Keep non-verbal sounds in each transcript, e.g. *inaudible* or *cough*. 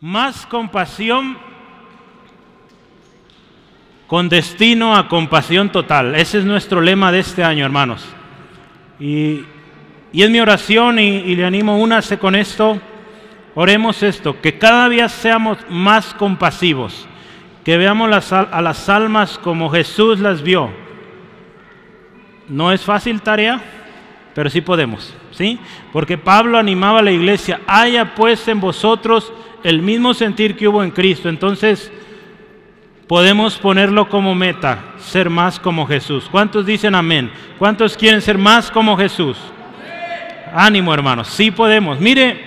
Más compasión con destino a compasión total. Ese es nuestro lema de este año, hermanos. Y, y es mi oración y, le animo, únase con esto. Oremos esto, que cada día seamos más compasivos, que veamos a las almas como Jesús las vio. No es fácil tarea, pero sí podemos, ¿sí? Porque Pablo animaba a la iglesia, haya pues en vosotros el mismo sentir que hubo en Cristo. Entonces, podemos ponerlo como meta, ser más como Jesús. ¿Cuántos dicen amén? ¿Cuántos quieren ser más como Jesús? Ánimo, hermanos, sí podemos. Mire,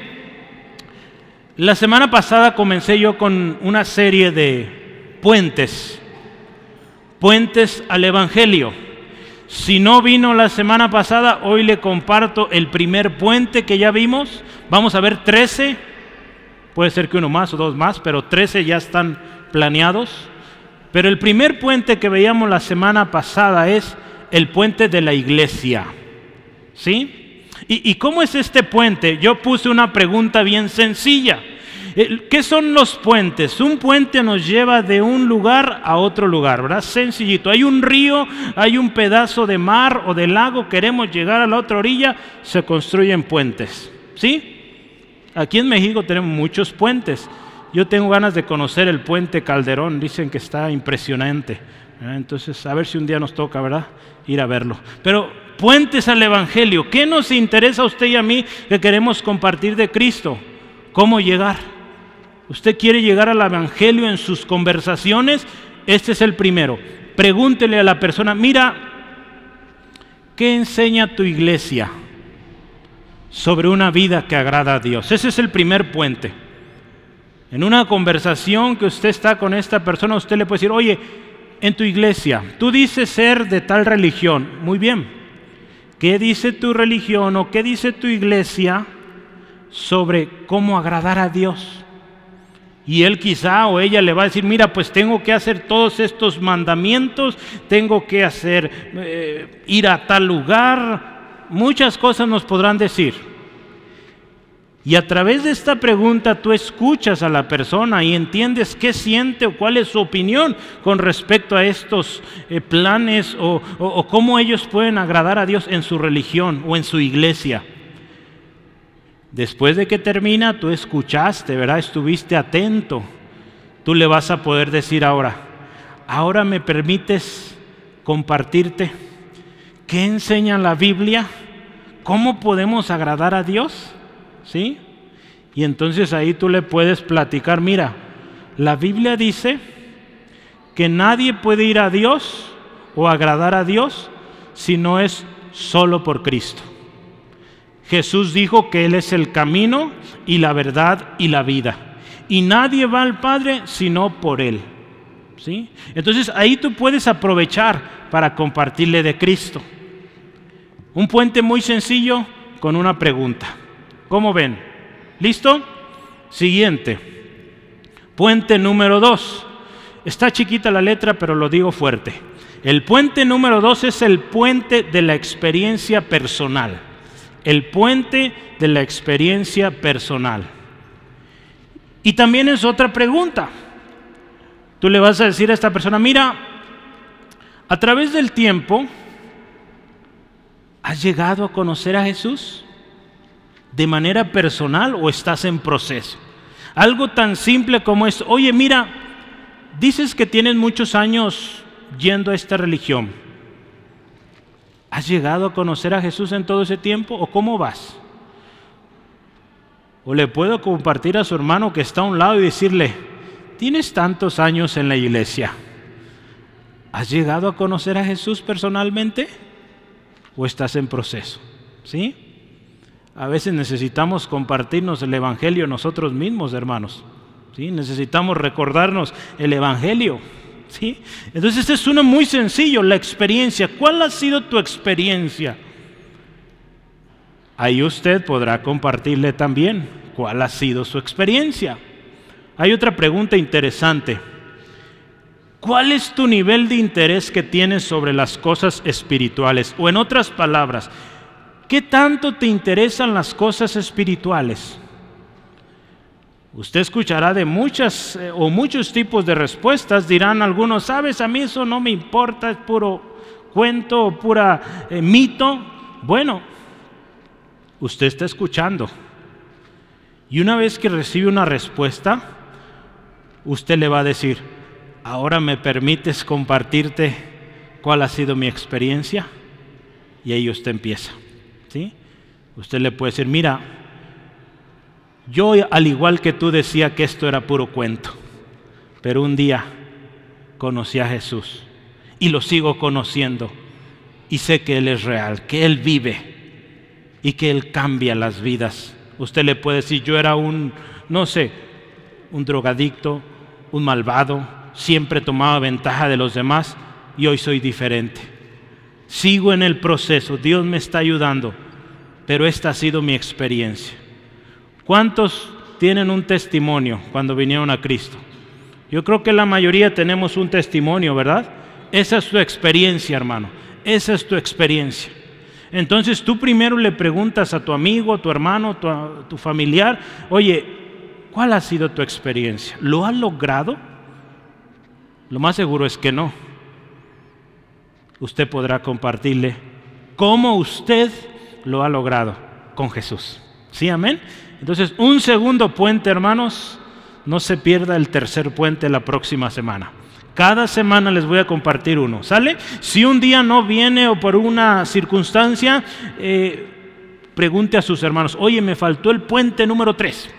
la semana pasada comencé yo con una serie de puentes, puentes al Evangelio. Si no vino la semana pasada, hoy le comparto el primer puente que ya vimos. Vamos a ver 13, puede ser que uno más o dos más, pero 13 ya están planeados. Pero el primer puente que veíamos la semana pasada es el puente de la iglesia. ¿Sí? ¿Y, cómo es este puente? Yo puse una pregunta bien sencilla. ¿Qué son los puentes? Un puente nos lleva de un lugar a otro lugar, ¿verdad? Sencillito. Hay un río, hay un pedazo de mar o de lago, queremos llegar a la otra orilla, se construyen puentes. ¿Sí? Aquí en México tenemos muchos puentes. Yo tengo ganas de conocer el puente Calderón, dicen que está impresionante. Entonces, a ver si un día nos toca, ¿verdad? Ir a verlo. Pero puentes al Evangelio, ¿qué nos interesa a usted y a mí que queremos compartir de Cristo? ¿Cómo llegar? ¿Usted quiere llegar al Evangelio en sus conversaciones? Este es el primero. Pregúntele a la persona, mira, ¿qué enseña tu iglesia sobre una vida que agrada a Dios? Ese es el primer puente. En una conversación que usted está con esta persona, usted le puede decir, oye, en tu iglesia, tú dices ser de tal religión. Muy bien. ¿Qué dice tu religión o qué dice tu iglesia sobre cómo agradar a Dios? Y él quizá o ella le va a decir, mira, pues tengo que hacer todos estos mandamientos, tengo que hacer, eh, ir a tal lugar, muchas cosas nos podrán decir. Y a través de esta pregunta tú escuchas a la persona y entiendes qué siente o cuál es su opinión con respecto a estos eh, planes o, o cómo ellos pueden agradar a Dios en su religión o en su iglesia. Después de que termina, tú escuchaste, ¿verdad? Estuviste atento. Tú le vas a poder decir ahora, ahora me permites compartirte qué enseña la Biblia, cómo podemos agradar a Dios. ¿Sí? Y entonces ahí tú le puedes platicar, mira, la Biblia dice que nadie puede ir a Dios o agradar a Dios si no es solo por Cristo. Jesús dijo que Él es el camino y la verdad y la vida. Y nadie va al Padre sino por Él. ¿Sí? Entonces ahí tú puedes aprovechar para compartirle de Cristo. Un puente muy sencillo con una pregunta. ¿Cómo ven? ¿Listo? Siguiente. Puente número dos. Está chiquita la letra, pero lo digo fuerte. El puente número dos es el puente de la experiencia personal. El puente de la experiencia personal. Y también es otra pregunta. Tú le vas a decir a esta persona, mira, a través del tiempo, ¿has llegado a conocer a Jesús? de manera personal o estás en proceso. Algo tan simple como es, oye, mira, dices que tienes muchos años yendo a esta religión. ¿Has llegado a conocer a Jesús en todo ese tiempo o cómo vas? O le puedo compartir a su hermano que está a un lado y decirle, tienes tantos años en la iglesia. ¿Has llegado a conocer a Jesús personalmente o estás en proceso? ¿Sí? A veces necesitamos compartirnos el Evangelio nosotros mismos, hermanos. ¿Sí? Necesitamos recordarnos el Evangelio. ¿Sí? Entonces es uno muy sencillo, la experiencia. ¿Cuál ha sido tu experiencia? Ahí usted podrá compartirle también cuál ha sido su experiencia. Hay otra pregunta interesante. ¿Cuál es tu nivel de interés que tienes sobre las cosas espirituales? O en otras palabras, ¿Qué tanto te interesan las cosas espirituales? Usted escuchará de muchas eh, o muchos tipos de respuestas. Dirán algunos, sabes, a mí eso no me importa, es puro cuento o pura eh, mito. Bueno, usted está escuchando. Y una vez que recibe una respuesta, usted le va a decir, ahora me permites compartirte cuál ha sido mi experiencia. Y ahí usted empieza. ¿sí? Usted le puede decir, mira, yo al igual que tú decía que esto era puro cuento, pero un día conocí a Jesús y lo sigo conociendo y sé que Él es real, que Él vive y que Él cambia las vidas. Usted le puede decir, yo era un, no sé, un drogadicto, un malvado, siempre tomaba ventaja de los demás y hoy soy diferente. Sigo en el proceso, Dios me está ayudando, pero esta ha sido mi experiencia. ¿Cuántos tienen un testimonio cuando vinieron a Cristo? Yo creo que la mayoría tenemos un testimonio, ¿verdad? Esa es tu experiencia, hermano. Esa es tu experiencia. Entonces tú primero le preguntas a tu amigo, a tu hermano, a tu familiar, oye, ¿cuál ha sido tu experiencia? ¿Lo ha logrado? Lo más seguro es que no. Usted podrá compartirle cómo usted lo ha logrado con Jesús. ¿Sí, amén? Entonces, un segundo puente, hermanos, no se pierda el tercer puente la próxima semana. Cada semana les voy a compartir uno, ¿sale? Si un día no viene o por una circunstancia, eh, pregunte a sus hermanos, oye, me faltó el puente número 3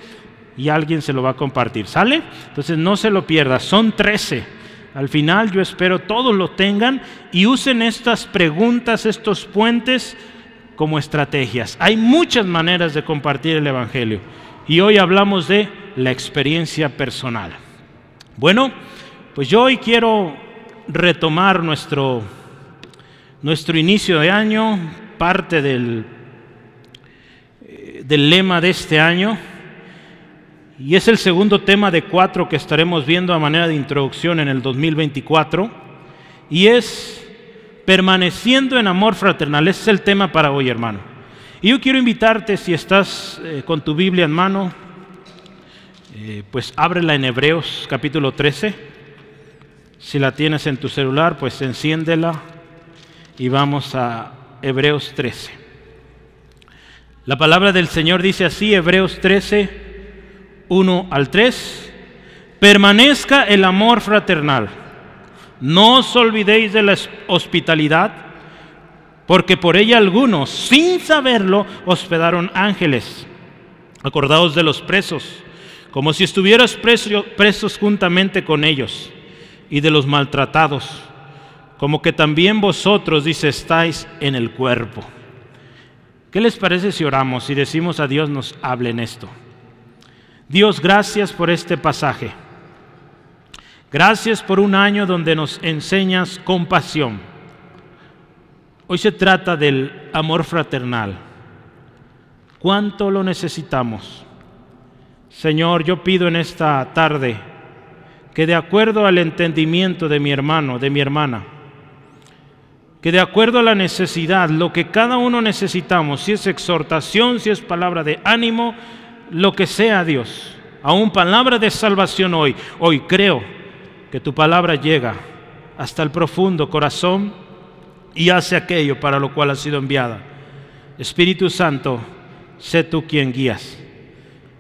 y alguien se lo va a compartir, ¿sale? Entonces no se lo pierda, son 13. Al final yo espero todos lo tengan y usen estas preguntas, estos puentes como estrategias. Hay muchas maneras de compartir el Evangelio y hoy hablamos de la experiencia personal. Bueno, pues yo hoy quiero retomar nuestro, nuestro inicio de año, parte del, eh, del lema de este año, y es el segundo tema de cuatro que estaremos viendo a manera de introducción en el 2024, y es permaneciendo en amor fraternal. Ese es el tema para hoy, hermano. Y yo quiero invitarte, si estás eh, con tu Biblia en mano, eh, pues ábrela en Hebreos capítulo 13. Si la tienes en tu celular, pues enciéndela y vamos a Hebreos 13. La palabra del Señor dice así, Hebreos 13, 1 al 3, permanezca el amor fraternal. No os olvidéis de la hospitalidad, porque por ella algunos, sin saberlo, hospedaron ángeles. Acordaos de los presos, como si estuvieras presos juntamente con ellos y de los maltratados, como que también vosotros, dice, estáis en el cuerpo. ¿Qué les parece si oramos y decimos a Dios nos hable en esto? Dios, gracias por este pasaje. Gracias por un año donde nos enseñas compasión. Hoy se trata del amor fraternal. ¿Cuánto lo necesitamos? Señor, yo pido en esta tarde que de acuerdo al entendimiento de mi hermano, de mi hermana, que de acuerdo a la necesidad, lo que cada uno necesitamos, si es exhortación, si es palabra de ánimo, lo que sea Dios, aún palabra de salvación hoy, hoy creo que tu palabra llega hasta el profundo corazón y hace aquello para lo cual ha sido enviada. Espíritu Santo, sé tú quien guías.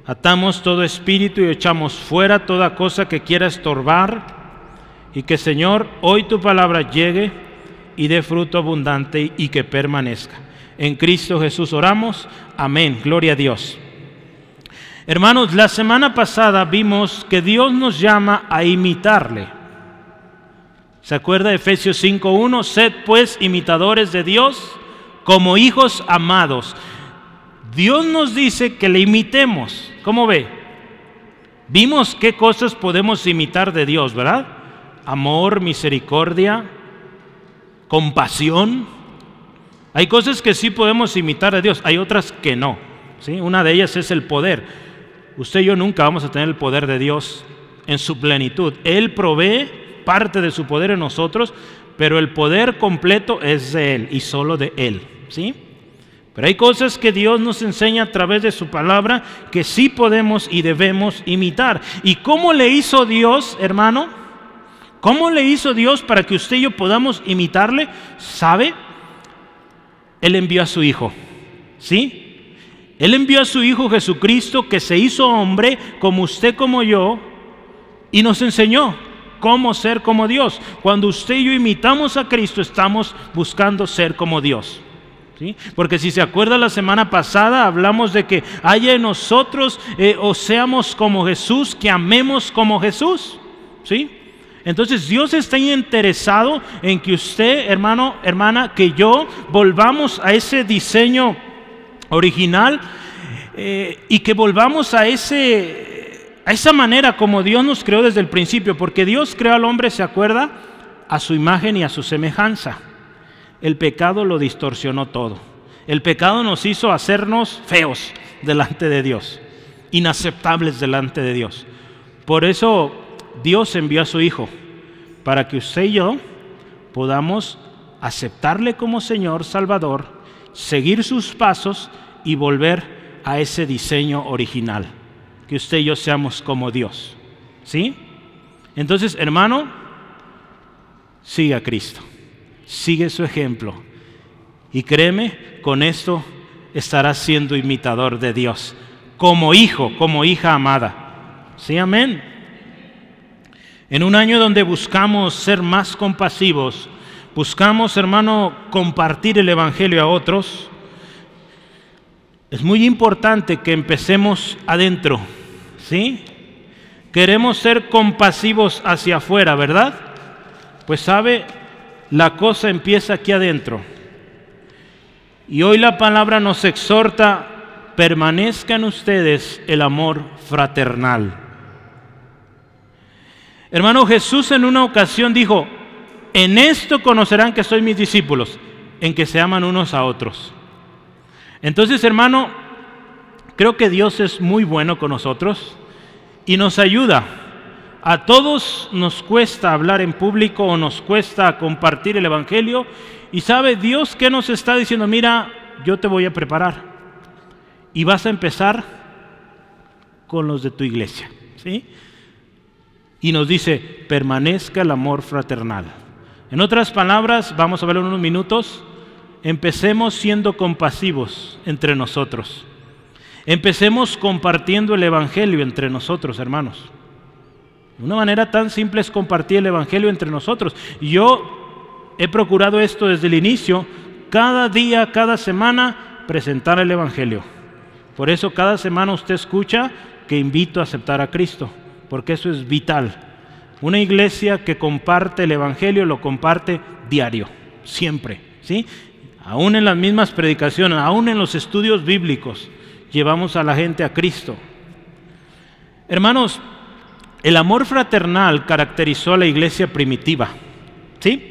Atamos todo espíritu y echamos fuera toda cosa que quiera estorbar y que Señor, hoy tu palabra llegue y dé fruto abundante y que permanezca. En Cristo Jesús oramos. Amén. Gloria a Dios. Hermanos, la semana pasada vimos que Dios nos llama a imitarle. ¿Se acuerda de Efesios 5.1? Sed pues imitadores de Dios como hijos amados. Dios nos dice que le imitemos. ¿Cómo ve? Vimos qué cosas podemos imitar de Dios, ¿verdad? Amor, misericordia, compasión. Hay cosas que sí podemos imitar de Dios, hay otras que no. ¿sí? Una de ellas es el poder. Usted y yo nunca vamos a tener el poder de Dios en su plenitud. Él provee parte de su poder en nosotros, pero el poder completo es de Él y solo de Él. ¿sí? Pero hay cosas que Dios nos enseña a través de su palabra que sí podemos y debemos imitar. ¿Y cómo le hizo Dios, hermano? ¿Cómo le hizo Dios para que usted y yo podamos imitarle? ¿Sabe? Él envió a su Hijo. ¿Sí? Él envió a su Hijo Jesucristo que se hizo hombre como usted, como yo, y nos enseñó cómo ser como Dios. Cuando usted y yo imitamos a Cristo, estamos buscando ser como Dios. ¿Sí? Porque si se acuerda la semana pasada hablamos de que haya en nosotros eh, o seamos como Jesús, que amemos como Jesús. ¿Sí? Entonces Dios está interesado en que usted, hermano, hermana, que yo volvamos a ese diseño original eh, y que volvamos a ese a esa manera como Dios nos creó desde el principio, porque Dios creó al hombre, ¿se acuerda? A su imagen y a su semejanza. El pecado lo distorsionó todo. El pecado nos hizo hacernos feos delante de Dios, inaceptables delante de Dios. Por eso Dios envió a su Hijo, para que usted y yo podamos aceptarle como Señor Salvador, seguir sus pasos y volver a ese diseño original que usted y yo seamos como Dios. ¿Sí? Entonces, hermano, sigue a Cristo. Sigue su ejemplo. Y créeme, con esto estarás siendo imitador de Dios. Como hijo, como hija amada. ¿Sí? Amén. En un año donde buscamos ser más compasivos, buscamos, hermano, compartir el Evangelio a otros, es muy importante que empecemos adentro ¿Sí? Queremos ser compasivos hacia afuera, ¿verdad? Pues sabe, la cosa empieza aquí adentro. Y hoy la palabra nos exhorta, permanezca en ustedes el amor fraternal. Hermano Jesús en una ocasión dijo, en esto conocerán que soy mis discípulos, en que se aman unos a otros. Entonces, hermano, creo que Dios es muy bueno con nosotros y nos ayuda. A todos nos cuesta hablar en público o nos cuesta compartir el Evangelio. Y sabe Dios que nos está diciendo, mira, yo te voy a preparar. Y vas a empezar con los de tu iglesia. ¿sí? Y nos dice, permanezca el amor fraternal. En otras palabras, vamos a ver en unos minutos, empecemos siendo compasivos entre nosotros. Empecemos compartiendo el Evangelio entre nosotros, hermanos. Una manera tan simple es compartir el Evangelio entre nosotros. Yo he procurado esto desde el inicio, cada día, cada semana, presentar el Evangelio. Por eso cada semana usted escucha que invito a aceptar a Cristo, porque eso es vital. Una iglesia que comparte el Evangelio lo comparte diario, siempre, ¿sí? Aún en las mismas predicaciones, aún en los estudios bíblicos llevamos a la gente a Cristo. Hermanos, el amor fraternal caracterizó a la iglesia primitiva, ¿sí?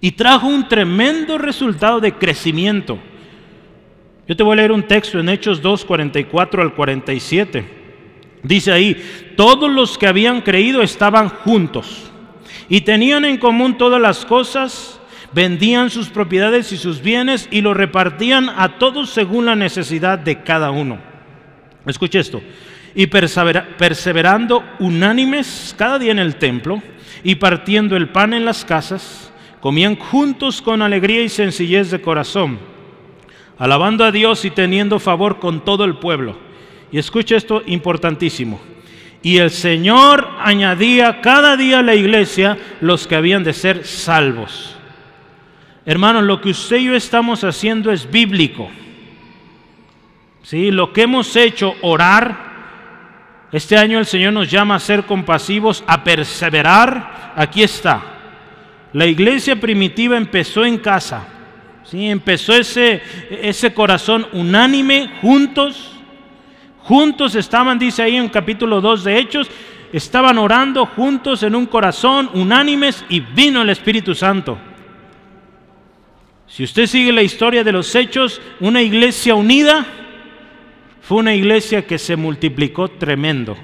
Y trajo un tremendo resultado de crecimiento. Yo te voy a leer un texto en Hechos 2, 44 al 47. Dice ahí, todos los que habían creído estaban juntos y tenían en común todas las cosas vendían sus propiedades y sus bienes y lo repartían a todos según la necesidad de cada uno. Escuche esto. Y perseverando unánimes cada día en el templo y partiendo el pan en las casas, comían juntos con alegría y sencillez de corazón, alabando a Dios y teniendo favor con todo el pueblo. Y escuche esto importantísimo. Y el Señor añadía cada día a la iglesia los que habían de ser salvos. Hermanos, lo que usted y yo estamos haciendo es bíblico. ¿Sí? Lo que hemos hecho, orar, este año el Señor nos llama a ser compasivos, a perseverar. Aquí está. La iglesia primitiva empezó en casa. ¿sí? Empezó ese, ese corazón unánime, juntos. Juntos estaban, dice ahí en capítulo 2 de Hechos, estaban orando juntos en un corazón, unánimes, y vino el Espíritu Santo. Si usted sigue la historia de los hechos, una iglesia unida fue una iglesia que se multiplicó tremendo.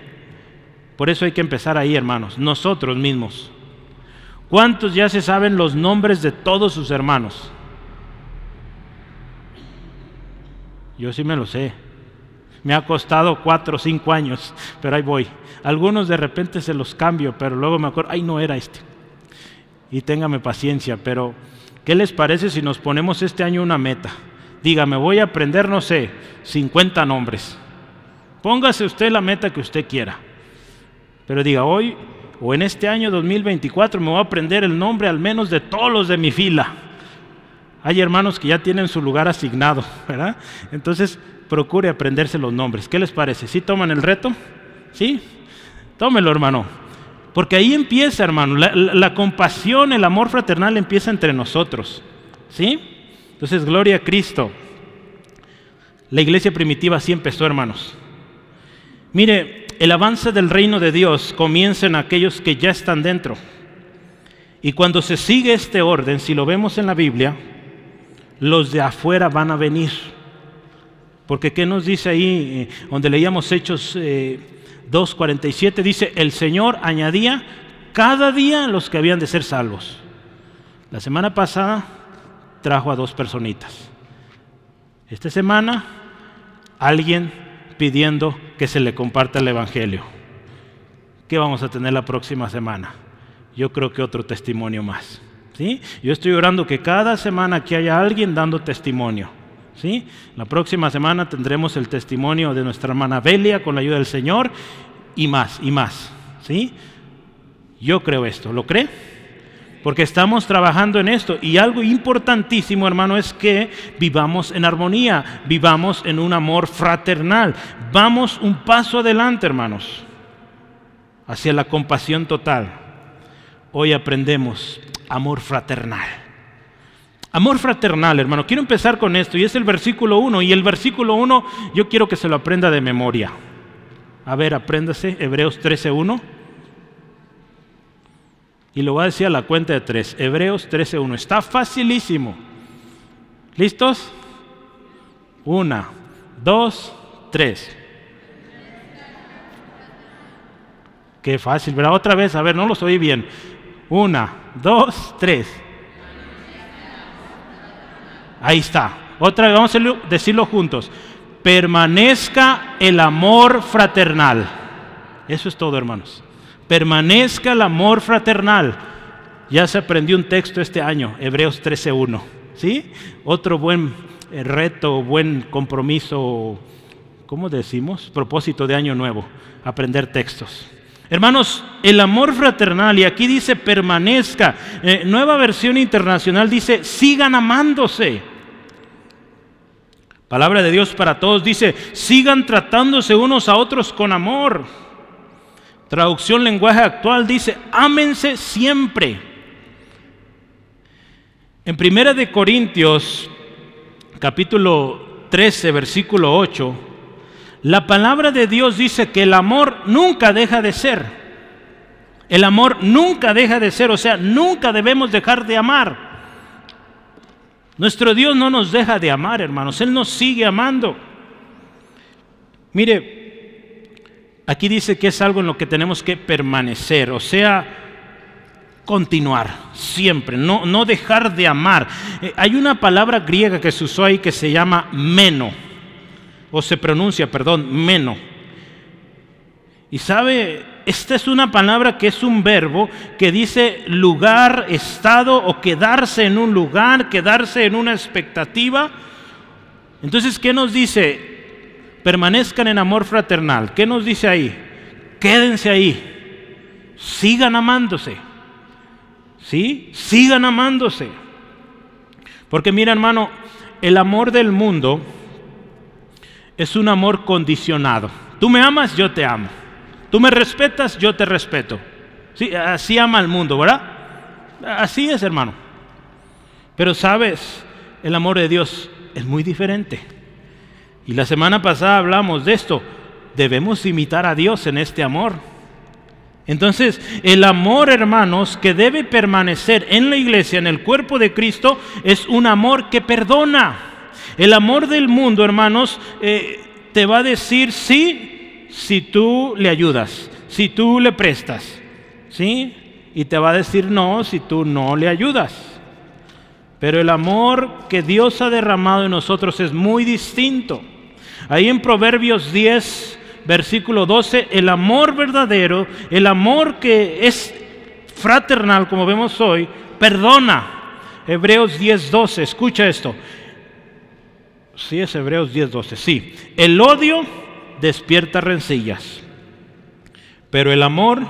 Por eso hay que empezar ahí, hermanos, nosotros mismos. ¿Cuántos ya se saben los nombres de todos sus hermanos? Yo sí me lo sé. Me ha costado cuatro o cinco años, pero ahí voy. Algunos de repente se los cambio, pero luego me acuerdo, ay, no era este. Y téngame paciencia, pero ¿qué les parece si nos ponemos este año una meta? Dígame, voy a aprender, no sé, 50 nombres. Póngase usted la meta que usted quiera. Pero diga, hoy o en este año 2024 me voy a aprender el nombre al menos de todos los de mi fila. Hay hermanos que ya tienen su lugar asignado, ¿verdad? Entonces, procure aprenderse los nombres. ¿Qué les parece? ¿Sí toman el reto? ¿Sí? Tómelo, hermano. Porque ahí empieza, hermano. La, la, compasión, el amor fraternal empieza entre nosotros. ¿Sí? Entonces, gloria a Cristo. La iglesia primitiva así empezó, hermanos. Mire, el avance del reino de Dios comienza en aquellos que ya están dentro. Y cuando se sigue este orden, si lo vemos en la Biblia, los de afuera van a venir. Porque ¿qué nos dice ahí, eh, donde leíamos Hechos 2.47? Eh, dice, el Señor añadía cada día los que habían de ser salvos. La semana pasada trajo a dos personitas. Esta semana alguien pidiendo que se le comparta el Evangelio. ¿Qué vamos a tener la próxima semana? Yo creo que otro testimonio más. ¿sí? Yo estoy orando que cada semana aquí haya alguien dando testimonio. ¿Sí? La próxima semana tendremos el testimonio de nuestra hermana Belia con la ayuda del Señor y más, y más. ¿sí? Yo creo esto. ¿Lo cree? porque estamos trabajando en esto. Y algo importantísimo, hermano, es que vivamos en armonía, vivamos en un amor fraternal. Vamos un paso adelante, hermanos, hacia la compasión total. Hoy aprendemos amor fraternal. Amor fraternal, hermano. Quiero empezar con esto y es el versículo 1. Y el versículo 1 yo quiero que se lo aprenda de memoria. A ver, apréndase Hebreos 13.1. Y lo voy a decir a la cuenta de tres. Hebreos 13.1. Está facilísimo. ¿Listos? Una, dos, tres. Qué fácil, ¿verdad? Otra vez, a ver, no los oí bien. Una, dos, tres. Ahí está. Otra vez, vamos a decirlo juntos. Permanezca el amor fraternal. Eso es todo, hermanos permanezca el amor fraternal. Ya se aprendió un texto este año, Hebreos 13.1. ¿Sí? Otro buen eh, reto, buen compromiso, ¿cómo decimos? Propósito de año nuevo, aprender textos. Hermanos, el amor fraternal, y aquí dice permanezca, eh, nueva versión internacional dice sigan amándose. Palabra de Dios para todos dice, sigan tratándose unos a otros con amor. Traducción lenguaje actual dice, ámense siempre. En Primera de Corintios, capítulo 13, versículo 8, la palabra de Dios dice que el amor nunca deja de ser. El amor nunca deja de ser, o sea, nunca debemos dejar de amar. Nuestro Dios no nos deja de amar, hermanos, Él nos sigue amando. Mire, Aquí dice que es algo en lo que tenemos que permanecer, o sea, continuar siempre, no, no dejar de amar. Eh, hay una palabra griega que se usó ahí que se llama meno, o se pronuncia, perdón, meno. Y sabe, esta es una palabra que es un verbo que dice lugar, estado o quedarse en un lugar, quedarse en una expectativa. Entonces, ¿qué nos dice? permanezcan en amor fraternal. ¿Qué nos dice ahí? Quédense ahí. Sigan amándose. ¿Sí? Sigan amándose. Porque mira hermano, el amor del mundo es un amor condicionado. Tú me amas, yo te amo. Tú me respetas, yo te respeto. ¿Sí? Así ama el mundo, ¿verdad? Así es, hermano. Pero sabes, el amor de Dios es muy diferente. Y la semana pasada hablamos de esto. Debemos imitar a Dios en este amor. Entonces, el amor, hermanos, que debe permanecer en la iglesia, en el cuerpo de Cristo, es un amor que perdona. El amor del mundo, hermanos, eh, te va a decir sí si tú le ayudas, si tú le prestas, ¿sí? Y te va a decir no si tú no le ayudas. Pero el amor que Dios ha derramado en nosotros es muy distinto. Ahí en Proverbios 10, versículo 12, el amor verdadero, el amor que es fraternal, como vemos hoy, perdona. Hebreos 10, 12, escucha esto. Sí, es Hebreos 10, 12, sí. El odio despierta rencillas, pero el amor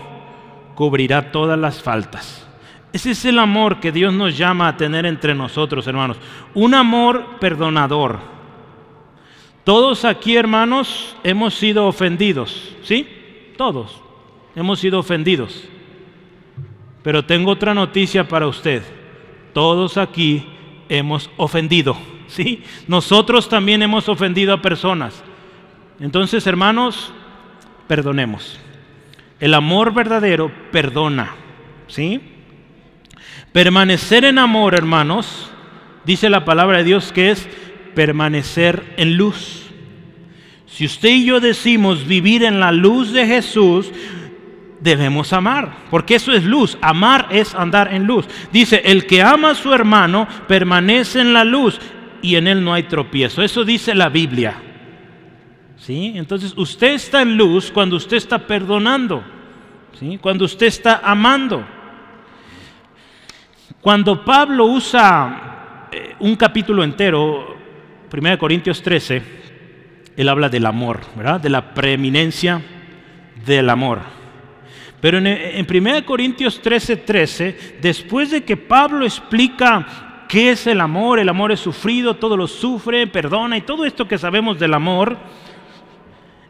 cubrirá todas las faltas. Ese es el amor que Dios nos llama a tener entre nosotros, hermanos. Un amor perdonador. Todos aquí, hermanos, hemos sido ofendidos, ¿sí? Todos hemos sido ofendidos. Pero tengo otra noticia para usted. Todos aquí hemos ofendido, *laughs* ¿sí? Nosotros también hemos ofendido a personas. Entonces, hermanos, perdonemos. El amor verdadero perdona, ¿sí? Permanecer en amor, hermanos, dice la palabra de Dios que es permanecer en luz. Si usted y yo decimos vivir en la luz de Jesús, debemos amar, porque eso es luz. Amar es andar en luz. Dice, el que ama a su hermano permanece en la luz y en él no hay tropiezo. Eso dice la Biblia. ¿Sí? Entonces usted está en luz cuando usted está perdonando, ¿sí? cuando usted está amando. Cuando Pablo usa eh, un capítulo entero, 1 Corintios 13, él habla del amor, ¿verdad? De la preeminencia del amor. Pero en, 1 Corintios 13, 13, después de que Pablo explica qué es el amor, el amor es sufrido, todo lo sufre, perdona y todo esto que sabemos del amor,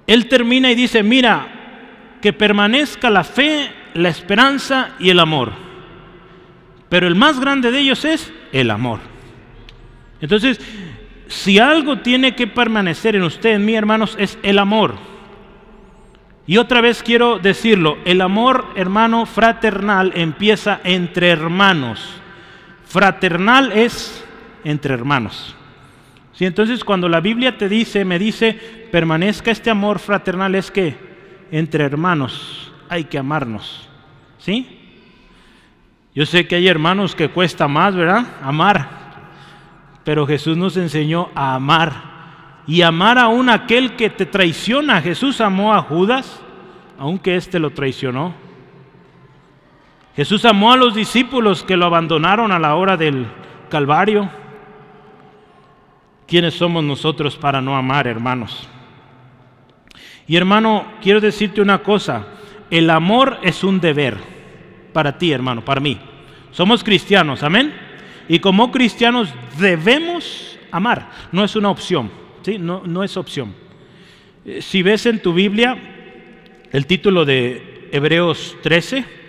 él termina y dice, mira, que permanezca la fe, la esperanza y el amor. Pero el más grande de ellos es el amor. Entonces, si algo tiene que permanecer en usted, en mí, hermanos, es el amor. Y otra vez quiero decirlo, el amor, hermano, fraternal empieza entre hermanos. Fraternal es entre hermanos. ¿Sí? Entonces, cuando la Biblia te dice, me dice, permanezca este amor fraternal, es que entre hermanos hay que amarnos. ¿Sí? Yo sé que hay hermanos que cuesta más, ¿verdad? Amar. Pero Jesús nos enseñó a amar. Y amar a un aquel que te traiciona. Jesús amó a Judas, aunque éste lo traicionó. Jesús amó a los discípulos que lo abandonaron a la hora del Calvario. ¿Quiénes somos nosotros para no amar, hermanos? Y hermano, quiero decirte una cosa. El amor es un deber para ti, hermano, para mí. Somos cristianos, amén. Y como cristianos debemos amar. No es una opción, ¿sí? No, no es opción. Eh, si ves en tu Biblia el título de Hebreos 13,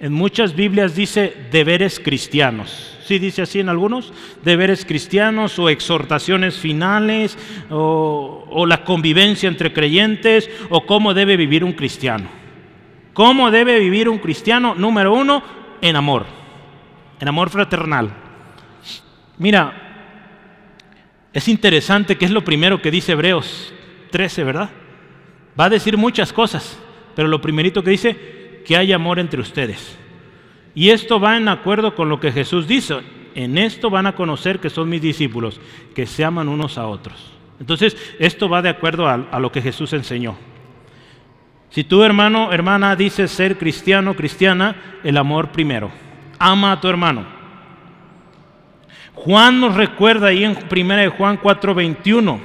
en muchas Biblias dice deberes cristianos. ¿Sí dice así en algunos? Deberes cristianos o exhortaciones finales o, o la convivencia entre creyentes o cómo debe vivir un cristiano. ¿Cómo debe vivir un cristiano? Número uno, en amor, en amor fraternal. Mira, es interesante que es lo primero que dice Hebreos 13, ¿verdad? Va a decir muchas cosas, pero lo primerito que dice, que hay amor entre ustedes. Y esto va en acuerdo con lo que Jesús dice. En esto van a conocer que son mis discípulos, que se aman unos a otros. Entonces, esto va de acuerdo a, a lo que Jesús enseñó. Si tu hermano, hermana, dices ser cristiano, cristiana, el amor primero. Ama a tu hermano. Juan nos recuerda ahí en 1 Juan 4:21.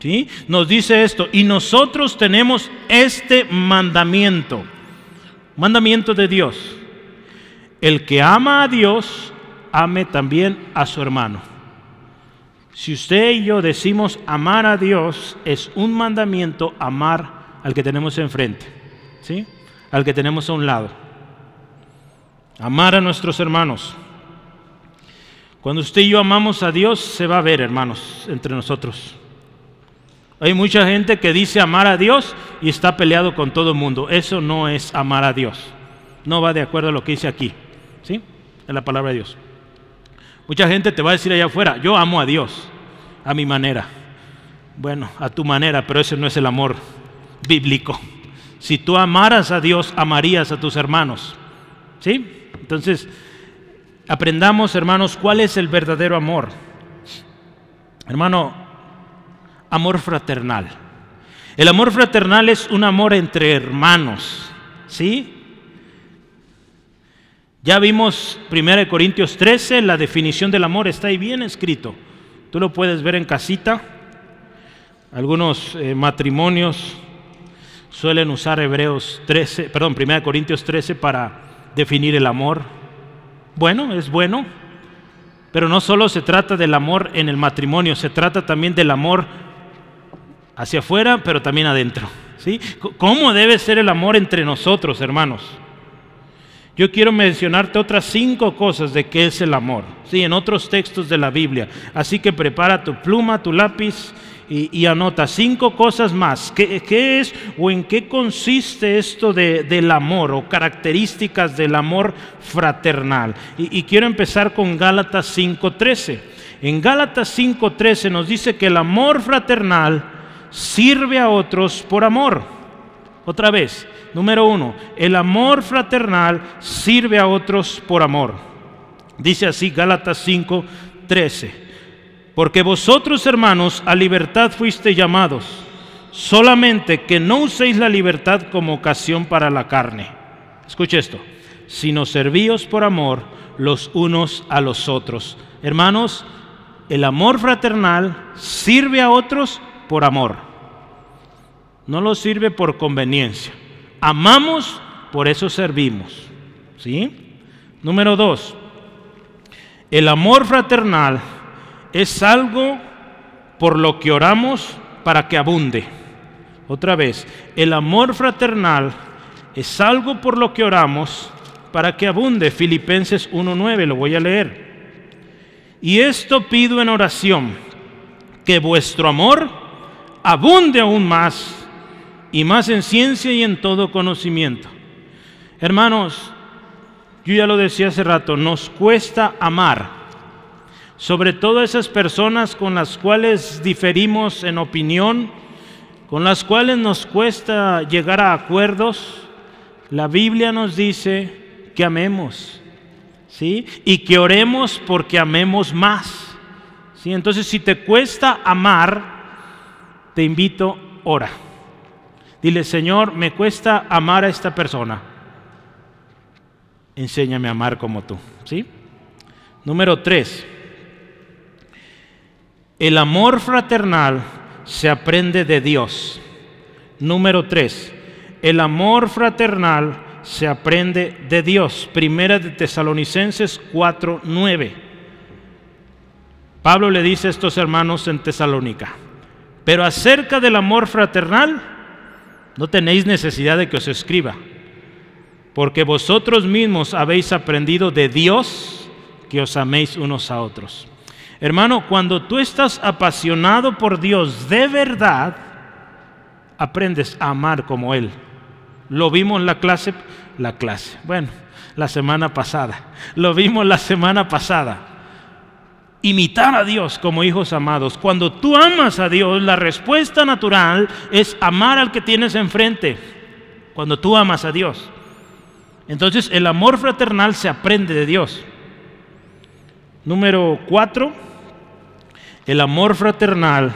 ¿sí? Nos dice esto, y nosotros tenemos este mandamiento, mandamiento de Dios. El que ama a Dios, ame también a su hermano. Si usted y yo decimos amar a Dios, es un mandamiento amar al que tenemos enfrente, ¿sí? al que tenemos a un lado. Amar a nuestros hermanos. Cuando usted y yo amamos a Dios, se va a ver, hermanos, entre nosotros. Hay mucha gente que dice amar a Dios y está peleado con todo el mundo. Eso no es amar a Dios. No va de acuerdo a lo que dice aquí, ¿sí? En la palabra de Dios. Mucha gente te va a decir allá afuera, yo amo a Dios, a mi manera. Bueno, a tu manera, pero ese no es el amor bíblico. Si tú amaras a Dios, amarías a tus hermanos. ¿Sí? Entonces, aprendamos, hermanos, cuál es el verdadero amor. Hermano, amor fraternal. El amor fraternal es un amor entre hermanos, ¿sí? Ya vimos 1 Corintios 13, la definición del amor está ahí bien escrito. Tú lo puedes ver en casita. Algunos eh, matrimonios suelen usar Hebreos 13, perdón, 1 Corintios 13 para definir el amor. Bueno, es bueno, pero no solo se trata del amor en el matrimonio, se trata también del amor hacia afuera, pero también adentro. ¿sí? ¿Cómo debe ser el amor entre nosotros, hermanos? Yo quiero mencionarte otras cinco cosas de qué es el amor, ¿sí? en otros textos de la Biblia. Así que prepara tu pluma, tu lápiz y, anota cinco cosas más. ¿Qué, es o en qué consiste esto del amor o características del amor fraternal? Y, y quiero empezar con Gálatas 5.13. En Gálatas 5.13 nos dice que el amor fraternal sirve a otros por amor. Otra vez, número uno, el amor fraternal sirve a otros por amor. Dice así Gálatas 5, 13. Porque vosotros, hermanos, a libertad fuiste llamados, solamente que no uséis la libertad como ocasión para la carne. Escuche esto, sino servíos por amor los unos a los otros. Hermanos, el amor fraternal sirve a otros por amor. No lo sirve por conveniencia. Amamos, por eso servimos. ¿Sí? Número dos, el amor fraternal es algo por lo que oramos para que abunde. Otra vez, el amor fraternal es algo por lo que oramos para que abunde. Filipenses 1.9, lo voy a leer. Y esto pido en oración, que vuestro amor abunde aún más y más en ciencia y en todo conocimiento. Hermanos, yo ya lo decía hace rato, nos cuesta amar sobre todo esas personas con las cuales diferimos en opinión, con las cuales nos cuesta llegar a acuerdos, la Biblia nos dice que amemos, ¿sí? Y que oremos porque amemos más. ¿Sí? Entonces, si te cuesta amar, te invito, ora. Dile, Señor, me cuesta amar a esta persona. Enséñame a amar como tú, ¿sí? Número tres. El amor fraternal se aprende de Dios. Número tres, el amor fraternal se aprende de Dios. Primera de Tesalonicenses 4, 9. Pablo le dice a estos hermanos en Tesalónica, pero acerca del amor fraternal, no tenéis necesidad de que os escriba, porque vosotros mismos habéis aprendido de Dios que os améis unos a otros. Hermano, cuando tú estás apasionado por Dios de verdad, aprendes a amar como Él. Lo vimos en la clase, la clase, bueno, la semana pasada. Lo vimos la semana pasada. Imitar a Dios como hijos amados. Cuando tú amas a Dios, la respuesta natural es amar al que tienes enfrente. Cuando tú amas a Dios. Entonces el amor fraternal se aprende de Dios. Número cuatro el amor fraternal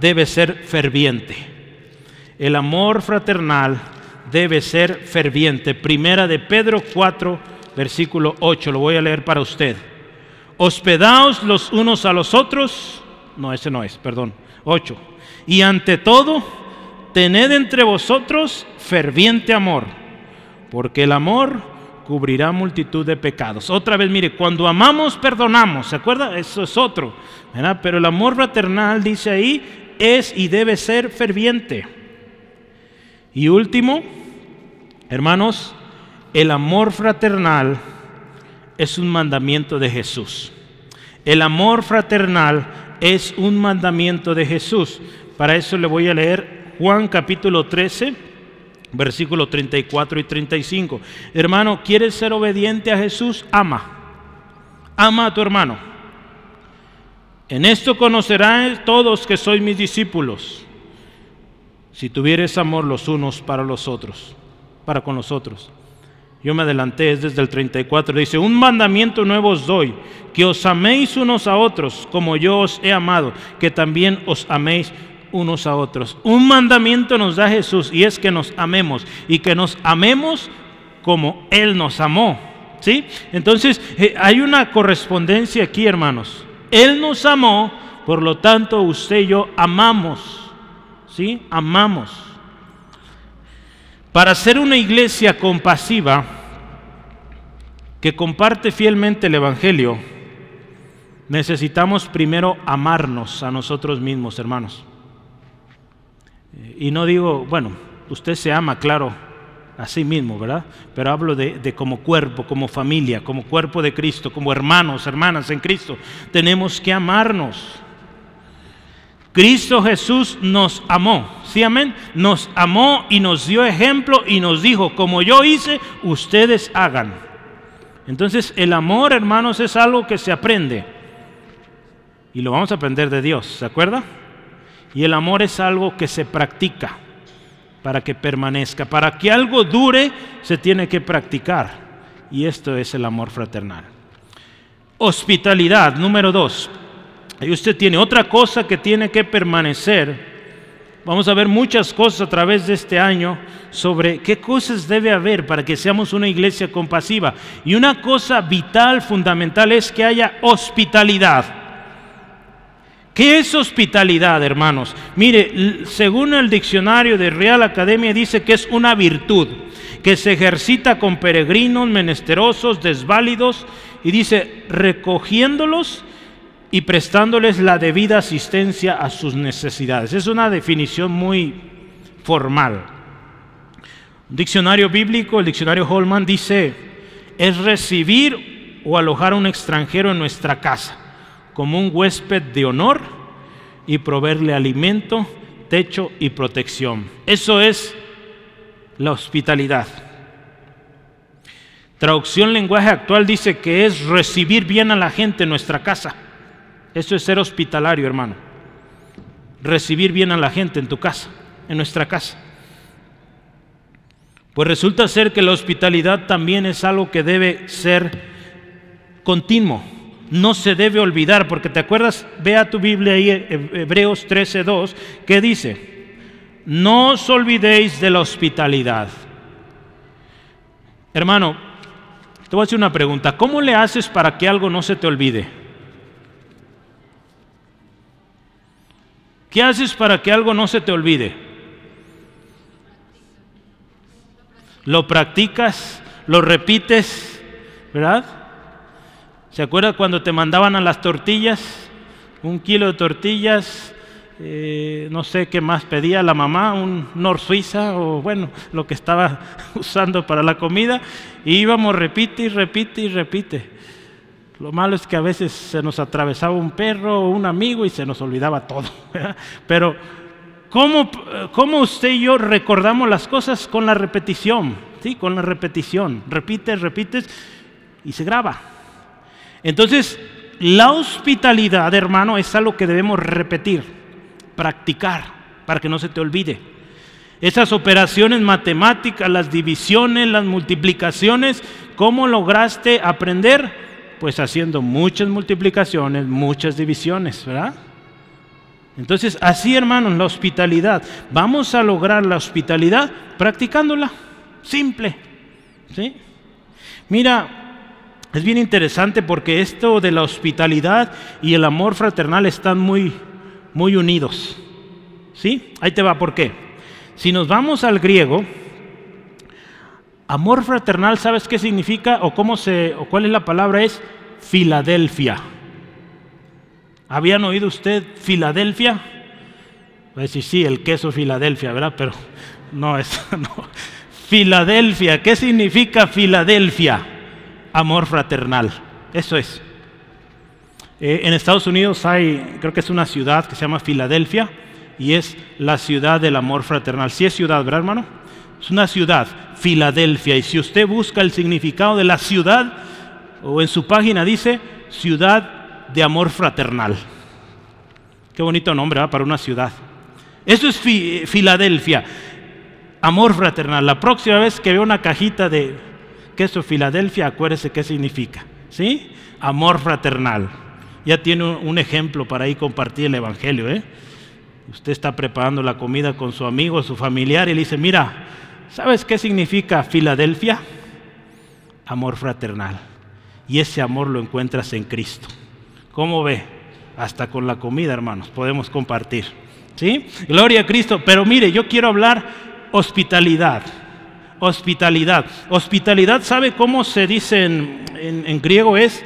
debe ser ferviente. El amor fraternal debe ser ferviente. Primera de Pedro 4, versículo 8, lo voy a leer para usted. Hospedaos los unos a los otros. No, ese no es, perdón. 8. Y ante todo, tened entre vosotros ferviente amor, porque el amor cubrirá multitud de pecados. Otra vez, mire, cuando amamos, perdonamos, ¿se acuerda? Eso es otro. Pero el amor fraternal, dice ahí, es y debe ser ferviente. Y último, hermanos, el amor fraternal es un mandamiento de Jesús. El amor fraternal es un mandamiento de Jesús. Para eso le voy a leer Juan capítulo 13 Versículos 34 y 35. Hermano, ¿quieres ser obediente a Jesús? Ama. Ama a tu hermano. En esto conocerán todos que sois mis discípulos. Si tuvieres amor los unos para los otros, para con los otros. Yo me adelanté, es desde el 34. Dice, un mandamiento nuevo os doy, que os améis unos a otros como yo os he amado, que también os améis unos a otros. Un mandamiento nos da Jesús y es que nos amemos y que nos amemos como Él nos amó. ¿Sí? Entonces eh, hay una correspondencia aquí, hermanos. Él nos amó, por lo tanto usted y yo amamos. ¿Sí? Amamos. Para ser una iglesia compasiva que comparte fielmente el Evangelio, necesitamos primero amarnos a nosotros mismos, hermanos. Y no digo, bueno, usted se ama, claro, a sí mismo, ¿verdad? Pero hablo de, como cuerpo, como familia, como cuerpo de Cristo, como hermanos, hermanas en Cristo. Tenemos que amarnos. Cristo Jesús nos amó, ¿sí amén? Nos amó y nos dio ejemplo y nos dijo, como yo hice, ustedes hagan. Entonces el amor, hermanos, es algo que se aprende. Y lo vamos a aprender de Dios, ¿se acuerda? Y el amor es algo que se practica para que permanezca. Para que algo dure, se tiene que practicar. Y esto es el amor fraternal. Hospitalidad, número dos. Y usted tiene otra cosa que tiene que permanecer. Vamos a ver muchas cosas a través de este año sobre qué cosas debe haber para que seamos una iglesia compasiva. Y una cosa vital, fundamental, es que haya hospitalidad. ¿Qué es hospitalidad, hermanos? Mire, según el diccionario de Real Academia dice que es una virtud que se ejercita con peregrinos, menesterosos, desválidos, y dice, recogiéndolos y prestándoles la debida asistencia a sus necesidades. Es una definición muy formal. Un diccionario bíblico, el diccionario Holman, dice, es recibir o alojar a un extranjero en nuestra casa como un huésped de honor y proveerle alimento, techo y protección. Eso es la hospitalidad. Traducción lenguaje actual dice que es recibir bien a la gente en nuestra casa. Eso es ser hospitalario, hermano. Recibir bien a la gente en tu casa, en nuestra casa. Pues resulta ser que la hospitalidad también es algo que debe ser continuo no se debe olvidar, porque te acuerdas, ve a tu Biblia ahí, Hebreos 13:2, que dice, no os olvidéis de la hospitalidad. Hermano, te voy a hacer una pregunta, ¿cómo le haces para que algo no se te olvide? ¿Qué haces para que algo no se te olvide? Lo practicas, lo repites, ¿verdad? ¿Se acuerda cuando te mandaban a las tortillas? Un kilo de tortillas, eh, no sé qué más pedía la mamá, un Nor Suiza o bueno, lo que estaba *laughs* usando para la comida, y íbamos, repite y repite y repite. Lo malo es que a veces se nos atravesaba un perro o un amigo y se nos olvidaba todo. Pero, ¿cómo, ¿cómo, usted y yo recordamos las cosas? Con la repetición, ¿sí? Con la repetición. Repites, repites y se graba. Entonces, la hospitalidad, hermano, es algo que debemos repetir, practicar, para que no se te olvide. Esas operaciones matemáticas, las divisiones, las multiplicaciones, ¿cómo lograste aprender? Pues haciendo muchas multiplicaciones, muchas divisiones, ¿verdad? Entonces, así hermanos, la hospitalidad. Vamos a lograr la hospitalidad practicándola, simple. ¿sí? Mira, es bien interesante porque esto de la hospitalidad y el amor fraternal están muy, muy unidos. ¿Sí? Ahí te va, ¿por qué? Si nos vamos al griego, amor fraternal, ¿sabes qué significa o cómo se o cuál es la palabra? Es Filadelfia. ¿Habían oído usted Filadelfia? Pues sí, sí, el queso Filadelfia, ¿verdad? Pero no es *laughs* no. Filadelfia, ¿qué significa Filadelfia? amor fraternal. Eso es. Eh, en Estados Unidos hay, creo que es una ciudad que se llama Filadelfia y es la ciudad del amor fraternal. Si es ciudad, ¿verdad, hermano? Es una ciudad, Filadelfia. Y si usted busca el significado de la ciudad, o en su página dice ciudad de amor fraternal. Qué bonito nombre para una ciudad. Eso es Filadelfia, amor fraternal. La próxima vez que vea una cajita de queso Filadelfia, acuérdese qué significa. ¿Sí? Amor fraternal. Ya tiene un ejemplo para ahí compartir el Evangelio. ¿eh? Usted está preparando la comida con su amigo, su familiar, y le dice, mira, ¿sabes qué significa Filadelfia? Amor fraternal. Y ese amor lo encuentras en Cristo. ¿Cómo ve? Hasta con la comida, hermanos, podemos compartir. ¿Sí? Gloria a Cristo. Pero mire, yo quiero hablar hospitalidad. Hospitalidad. Hospitalidad, ¿sabe cómo se dice en, en griego? Es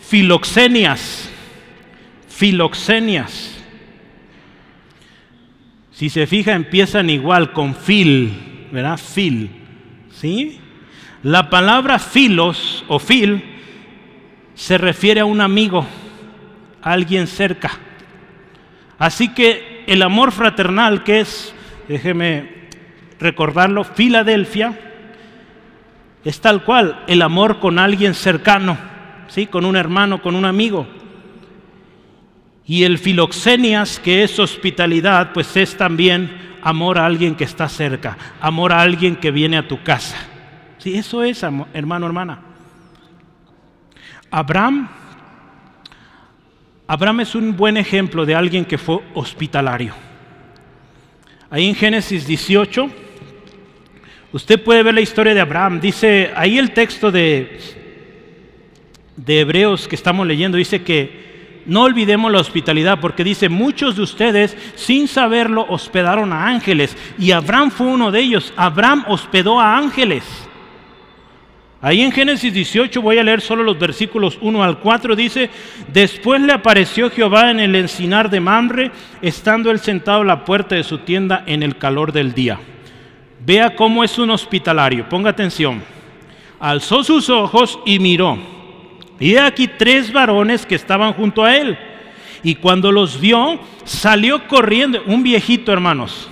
filoxenias. Filoxenias. Si se fija, empiezan igual con fil, ¿verdad? Fil. ¿Sí? La palabra filos o fil se refiere a un amigo, a alguien cerca. Así que el amor fraternal, que es, déjeme recordarlo, Filadelfia, es tal cual, el amor con alguien cercano, ¿sí? con un hermano, con un amigo. Y el filoxenias, que es hospitalidad, pues es también amor a alguien que está cerca, amor a alguien que viene a tu casa. Sí, eso es, hermano, hermana. Abraham, Abraham es un buen ejemplo de alguien que fue hospitalario. Ahí en Génesis 18, usted puede ver la historia de Abraham. Dice, ahí el texto de, de Hebreos que estamos leyendo, dice que no olvidemos la hospitalidad, porque dice, muchos de ustedes sin saberlo hospedaron a ángeles, y Abraham fue uno de ellos. Abraham hospedó a ángeles. Ahí en Génesis 18 voy a leer solo los versículos 1 al 4, dice, después le apareció Jehová en el encinar de Mamre, estando él sentado a la puerta de su tienda en el calor del día. Vea cómo es un hospitalario, ponga atención. Alzó sus ojos y miró y aquí tres varones que estaban junto a él. Y cuando los vio, salió corriendo, un viejito hermanos,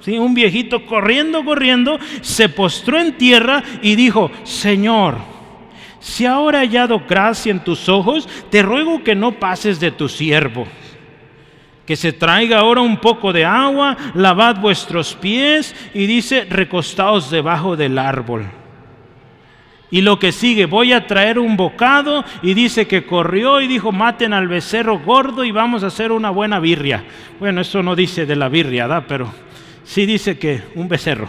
¿sí? un viejito corriendo, corriendo, se postró en tierra y dijo, Señor, si ahora he hallado gracia en tus ojos, te ruego que no pases de tu siervo. Que se traiga ahora un poco de agua, lavad vuestros pies y dice, recostaos debajo del árbol. Y lo que sigue, voy a traer un bocado y dice que corrió y dijo, maten al becerro gordo y vamos a hacer una buena birria. Bueno, eso no dice de la birria, ¿da? Pero sí dice que un becerro.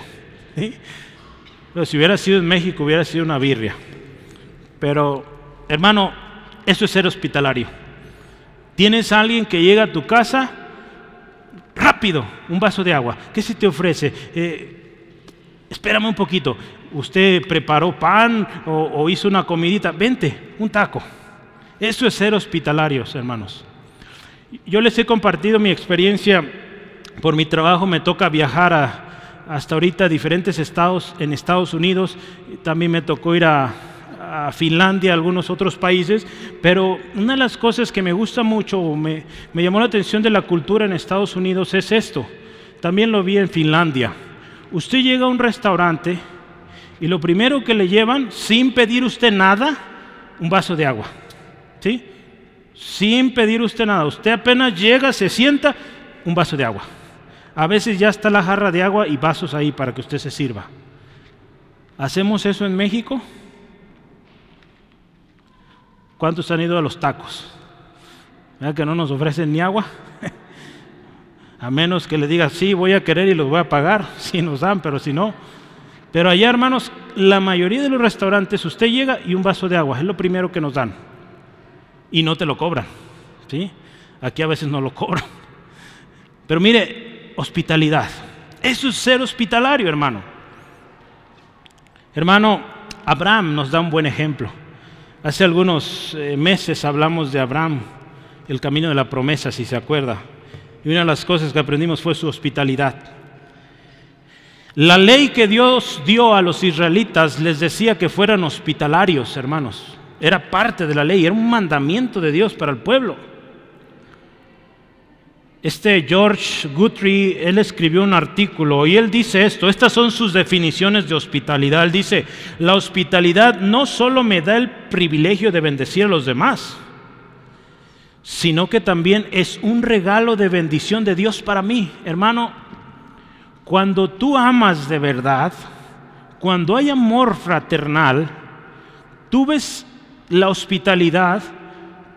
Pero si hubiera sido en México hubiera sido una birria. Pero, hermano, eso es ser hospitalario. Tienes a alguien que llega a tu casa, rápido, un vaso de agua. ¿Qué se te ofrece? Eh, espérame un poquito usted preparó pan o, hizo una comidita, vente, un taco. Eso es ser hospitalarios, hermanos. Yo les he compartido mi experiencia, por mi trabajo me toca viajar hasta ahorita a diferentes estados en Estados Unidos, también me tocó ir a, Finlandia, a algunos otros países, pero una de las cosas que me gusta mucho, me, me llamó la atención de la cultura en Estados Unidos es esto, también lo vi en Finlandia. Usted llega a un restaurante, y lo primero que le llevan, sin pedir usted nada, un vaso de agua. ¿Sí? Sin pedir usted nada. Usted apenas llega, se sienta, un vaso de agua. A veces ya está la jarra de agua y vasos ahí para que usted se sirva. ¿Hacemos eso en México? ¿Cuántos han ido a los tacos? ¿Verdad que no nos ofrecen ni agua? *laughs* a menos que le diga, sí, voy a querer y los voy a pagar. *laughs* Si nos dan, pero si no, pero allá, hermanos, la mayoría de los restaurantes, usted llega y un vaso de agua, es lo primero que nos dan. Y no te lo cobran. ¿sí? Aquí a veces no lo *laughs* cobran. Pero mire, hospitalidad. Eso es ser hospitalario, hermano. Hermano, Abraham nos da un buen ejemplo. Hace algunos eh, meses hablamos de Abraham, el camino de la promesa, si se acuerda. Y una de las cosas que aprendimos fue su hospitalidad. La ley que Dios dio a los israelitas les decía que fueran hospitalarios, hermanos. Era parte de la ley, era un mandamiento de Dios para el pueblo. Este George Guthrie, él escribió un artículo y él dice esto, estas son sus definiciones de hospitalidad. Él dice, la hospitalidad no solo me da el privilegio de bendecir a los demás, sino que también es un regalo de bendición de Dios para mí. Hermano, cuando tú amas de verdad, cuando hay amor fraternal, tú ves la hospitalidad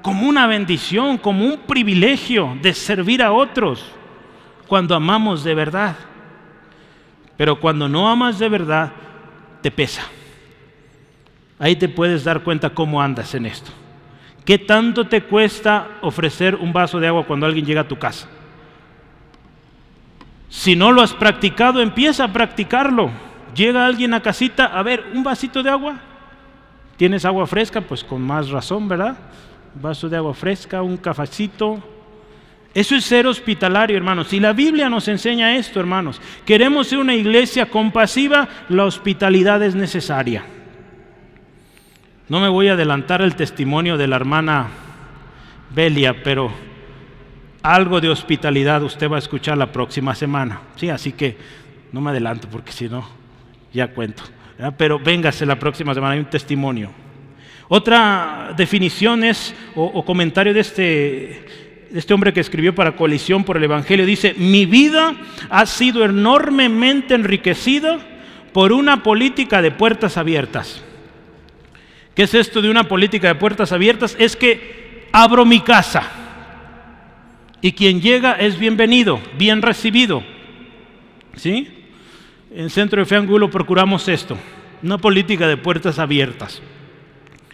como una bendición, como un privilegio de servir a otros. cuando amamos de verdad. Pero cuando no amas de verdad, te pesa. Ahí te puedes dar cuenta cómo andas en esto. ¿Qué tanto te cuesta ofrecer un vaso de agua cuando alguien llega a tu casa? Si no lo has practicado, empieza a practicarlo. Llega alguien a casita, a ver, un vasito de agua. ¿Tienes agua fresca? Pues con más razón, ¿verdad? Un vaso de agua fresca, un cafecito. Eso es ser hospitalario, hermanos. Y la Biblia nos enseña esto, hermanos. Queremos ser una iglesia compasiva, la hospitalidad es necesaria. No me voy a adelantar el testimonio de la hermana Belia, pero algo de hospitalidad usted va a escuchar la próxima semana. Sí, así que no me adelanto porque si no, ya cuento. Pero véngase la próxima semana, hay un testimonio. Otra definición es, o, comentario de este, de este hombre que escribió para Coalición por el Evangelio, dice, mi vida ha sido enormemente enriquecida por una política de puertas abiertas. ¿Qué es esto de una política de puertas abiertas? Es que abro mi casa y quien llega es bienvenido, bien recibido. ¿Sí? En Centro de Fe Angulo procuramos esto, una política de puertas abiertas.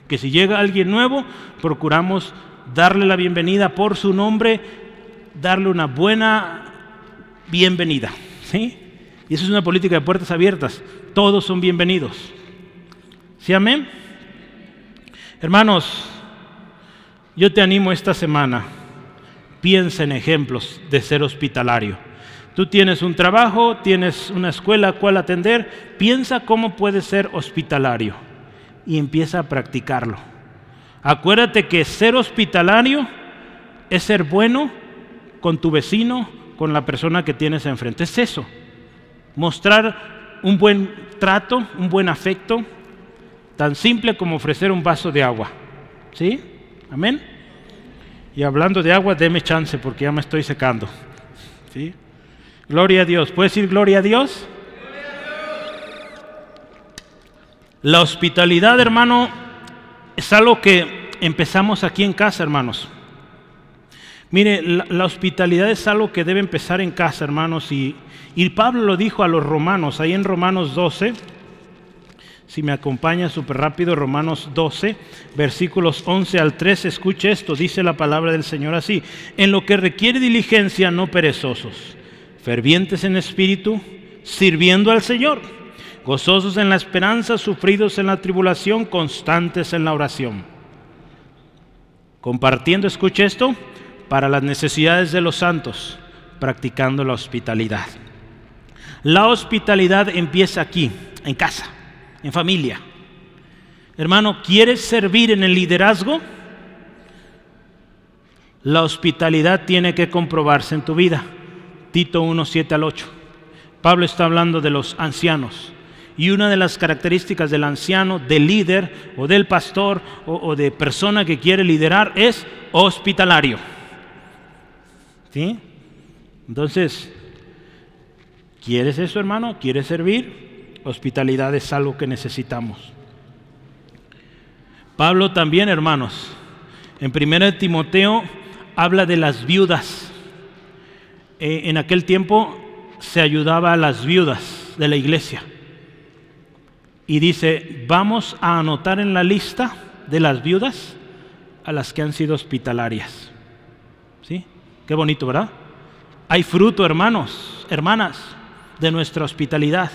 Que si llega alguien nuevo, procuramos darle la bienvenida por su nombre, darle una buena bienvenida. ¿Sí? Y eso es una política de puertas abiertas. Todos son bienvenidos. ¿Sí, amén? Hermanos, yo te animo esta semana, piensa en ejemplos de ser hospitalario. Tú tienes un trabajo, tienes una escuela a cual atender, piensa cómo puedes ser hospitalario y empieza a practicarlo. Acuérdate que ser hospitalario es ser bueno con tu vecino, con la persona que tienes enfrente. Es eso, mostrar un buen trato, un buen afecto, Tan simple como ofrecer un vaso de agua. ¿Sí? Amén. Y hablando de agua, deme chance porque ya me estoy secando. ¿Sí? Gloria a Dios. ¿Puedes decir gloria a Dios? La hospitalidad, hermano, es algo que empezamos aquí en casa, hermanos. Mire, la, hospitalidad es algo que debe empezar en casa, hermanos. Y, y Pablo lo dijo a los romanos, ahí en Romanos 12, si me acompaña súper rápido, Romanos 12, versículos 11 al 13, escuche esto, dice la palabra del Señor así, en lo que requiere diligencia, no perezosos, fervientes en espíritu, sirviendo al Señor, gozosos en la esperanza, sufridos en la tribulación, constantes en la oración. Compartiendo, escuche esto, para las necesidades de los santos, practicando la hospitalidad. La hospitalidad empieza aquí, en casa en familia. Hermano, ¿quieres servir en el liderazgo? La hospitalidad tiene que comprobarse en tu vida. Tito 1, 7 al 8. Pablo está hablando de los ancianos. Y una de las características del anciano, del líder o del pastor o, o de persona que quiere liderar es hospitalario. ¿Sí? Entonces, ¿quieres eso, hermano? ¿Quieres servir? Hospitalidad es algo que necesitamos. Pablo también, hermanos, en 1 Timoteo habla de las viudas. Eh, en aquel tiempo se ayudaba a las viudas de la iglesia. Y dice, vamos a anotar en la lista de las viudas a las que han sido hospitalarias. ¿Sí? Qué bonito, ¿verdad? Hay fruto, hermanos, hermanas, de nuestra hospitalidad.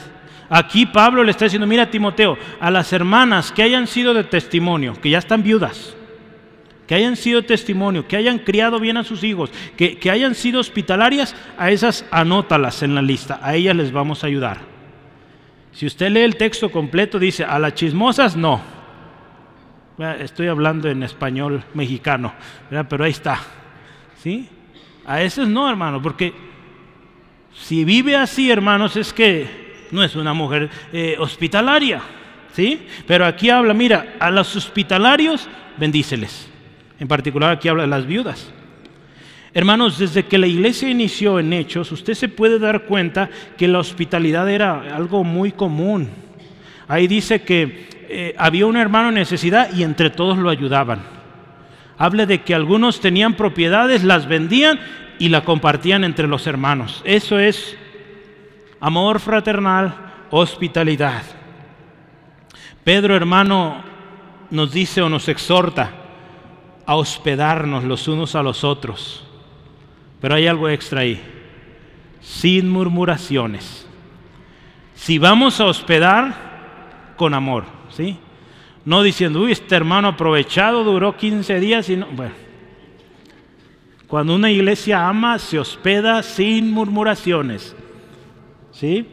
Aquí Pablo le está diciendo, mira Timoteo, a las hermanas que hayan sido de testimonio, que ya están viudas, que hayan sido testimonio, que hayan criado bien a sus hijos, que, que hayan sido hospitalarias, a esas anótalas en la lista, a ellas les vamos a ayudar. Si usted lee el texto completo, dice, a las chismosas no. Estoy hablando en español mexicano, pero ahí está. ¿Sí? A esas no, hermano, porque si vive así, hermanos, es que no es una mujer eh, hospitalaria, ¿sí? Pero aquí habla, mira, a los hospitalarios bendíceles. En particular aquí habla de las viudas. Hermanos, desde que la iglesia inició en Hechos, usted se puede dar cuenta que la hospitalidad era algo muy común. Ahí dice que eh, había un hermano en necesidad y entre todos lo ayudaban. Habla de que algunos tenían propiedades, las vendían y la compartían entre los hermanos. Eso es amor fraternal, hospitalidad. Pedro hermano nos dice o nos exhorta a hospedarnos los unos a los otros. Pero hay algo extra ahí, sin murmuraciones. Si vamos a hospedar, con amor, ¿sí? No diciendo, uy, este hermano aprovechado duró 15 días y no. Bueno, cuando una iglesia ama, se hospeda sin murmuraciones. ¿Sí?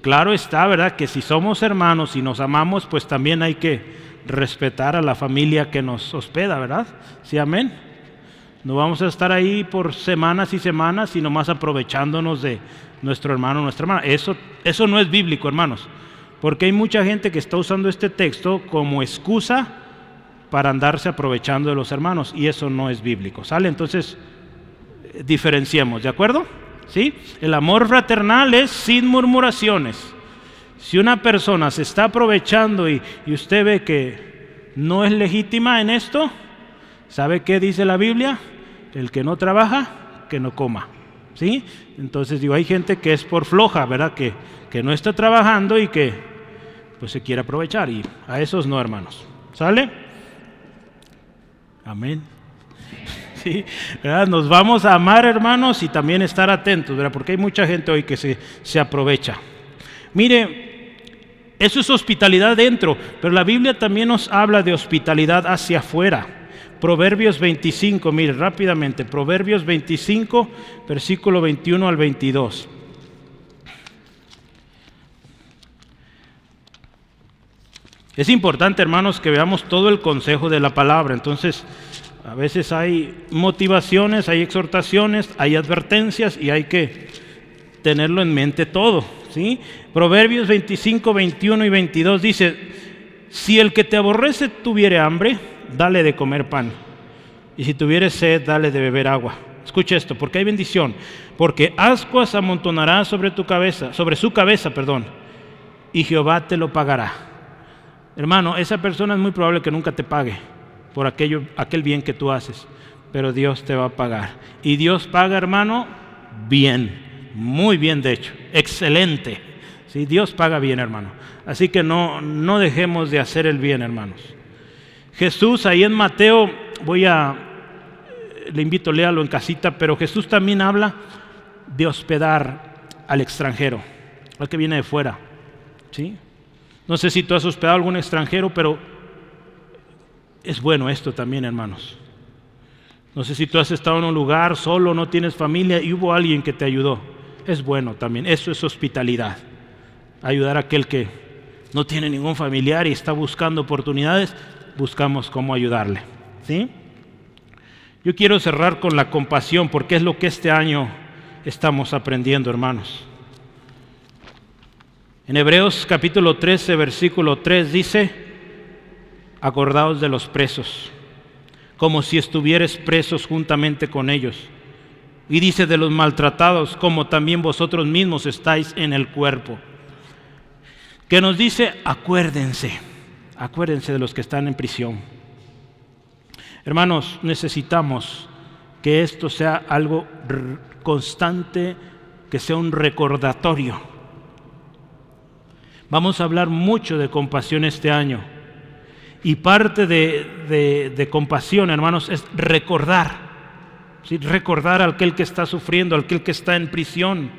Claro está, ¿verdad? Que si somos hermanos y nos amamos, pues también hay que respetar a la familia que nos hospeda, ¿verdad? Sí, amén. No vamos a estar ahí por semanas y semanas y nomás aprovechándonos de nuestro hermano nuestra hermana. Eso, eso no es bíblico, hermanos. Porque hay mucha gente que está usando este texto como excusa para andarse aprovechando de los hermanos y eso no es bíblico. ¿Sale? Entonces, diferenciemos, ¿de acuerdo? ¿Sí? El amor fraternal es sin murmuraciones. Si una persona se está aprovechando y, y usted ve que no es legítima en esto, ¿sabe qué dice la Biblia? El que no trabaja, que no coma. ¿Sí? Entonces digo, hay gente que es por floja, ¿verdad? Que, que no está trabajando y que pues se quiere aprovechar. Y a esos no, hermanos. ¿Sale? Amén. *laughs* Nos vamos a amar, hermanos, y también estar atentos, ¿verdad? Porque hay mucha gente hoy que se, se aprovecha. Mire, eso es hospitalidad dentro, pero la Biblia también nos habla de hospitalidad hacia afuera. Proverbios 25, mire rápidamente, Proverbios 25, versículo 21 al 22. Es importante, hermanos, que veamos todo el consejo de la palabra. Entonces, a veces hay motivaciones, hay exhortaciones, hay advertencias y hay que tenerlo en mente todo. ¿sí? Proverbios 25, 21 y 22 dice, si el que te aborrece tuviere hambre, dale de comer pan. Y si tuviere sed, dale de beber agua. Escucha esto, porque hay bendición. Porque ascuas amontonará sobre tu cabeza, sobre su cabeza, perdón, y Jehová te lo pagará. Hermano, esa persona es muy probable que nunca te pague por aquello, aquel bien que tú haces, pero Dios te va a pagar. Y Dios paga, hermano, bien, muy bien de hecho, excelente. ¿Sí? Dios paga bien, hermano. Así que no, no dejemos de hacer el bien, hermanos. Jesús ahí en Mateo, voy a, le invito, léalo en casita, pero Jesús también habla de hospedar al extranjero, al que viene de fuera. ¿Sí? No sé si tú has hospedado a algún extranjero, pero es bueno esto también, hermanos. No sé si tú has estado en un lugar solo, no tienes familia y hubo alguien que te ayudó. Es bueno también. Eso es hospitalidad. Ayudar a aquel que no tiene ningún familiar y está buscando oportunidades, buscamos cómo ayudarle. ¿Sí? Yo quiero cerrar con la compasión porque es lo que este año estamos aprendiendo, hermanos. En Hebreos capítulo 13, versículo 3 dice, acordaos de los presos, como si estuvieres presos juntamente con ellos. Y dice de los maltratados, como también vosotros mismos estáis en el cuerpo. Que nos dice, acuérdense, acuérdense de los que están en prisión. Hermanos, necesitamos que esto sea algo constante, que sea un recordatorio Vamos a hablar mucho de compasión este año. Y parte de, compasión, hermanos, es recordar. Recordar al aquel que está sufriendo, al aquel que está en prisión.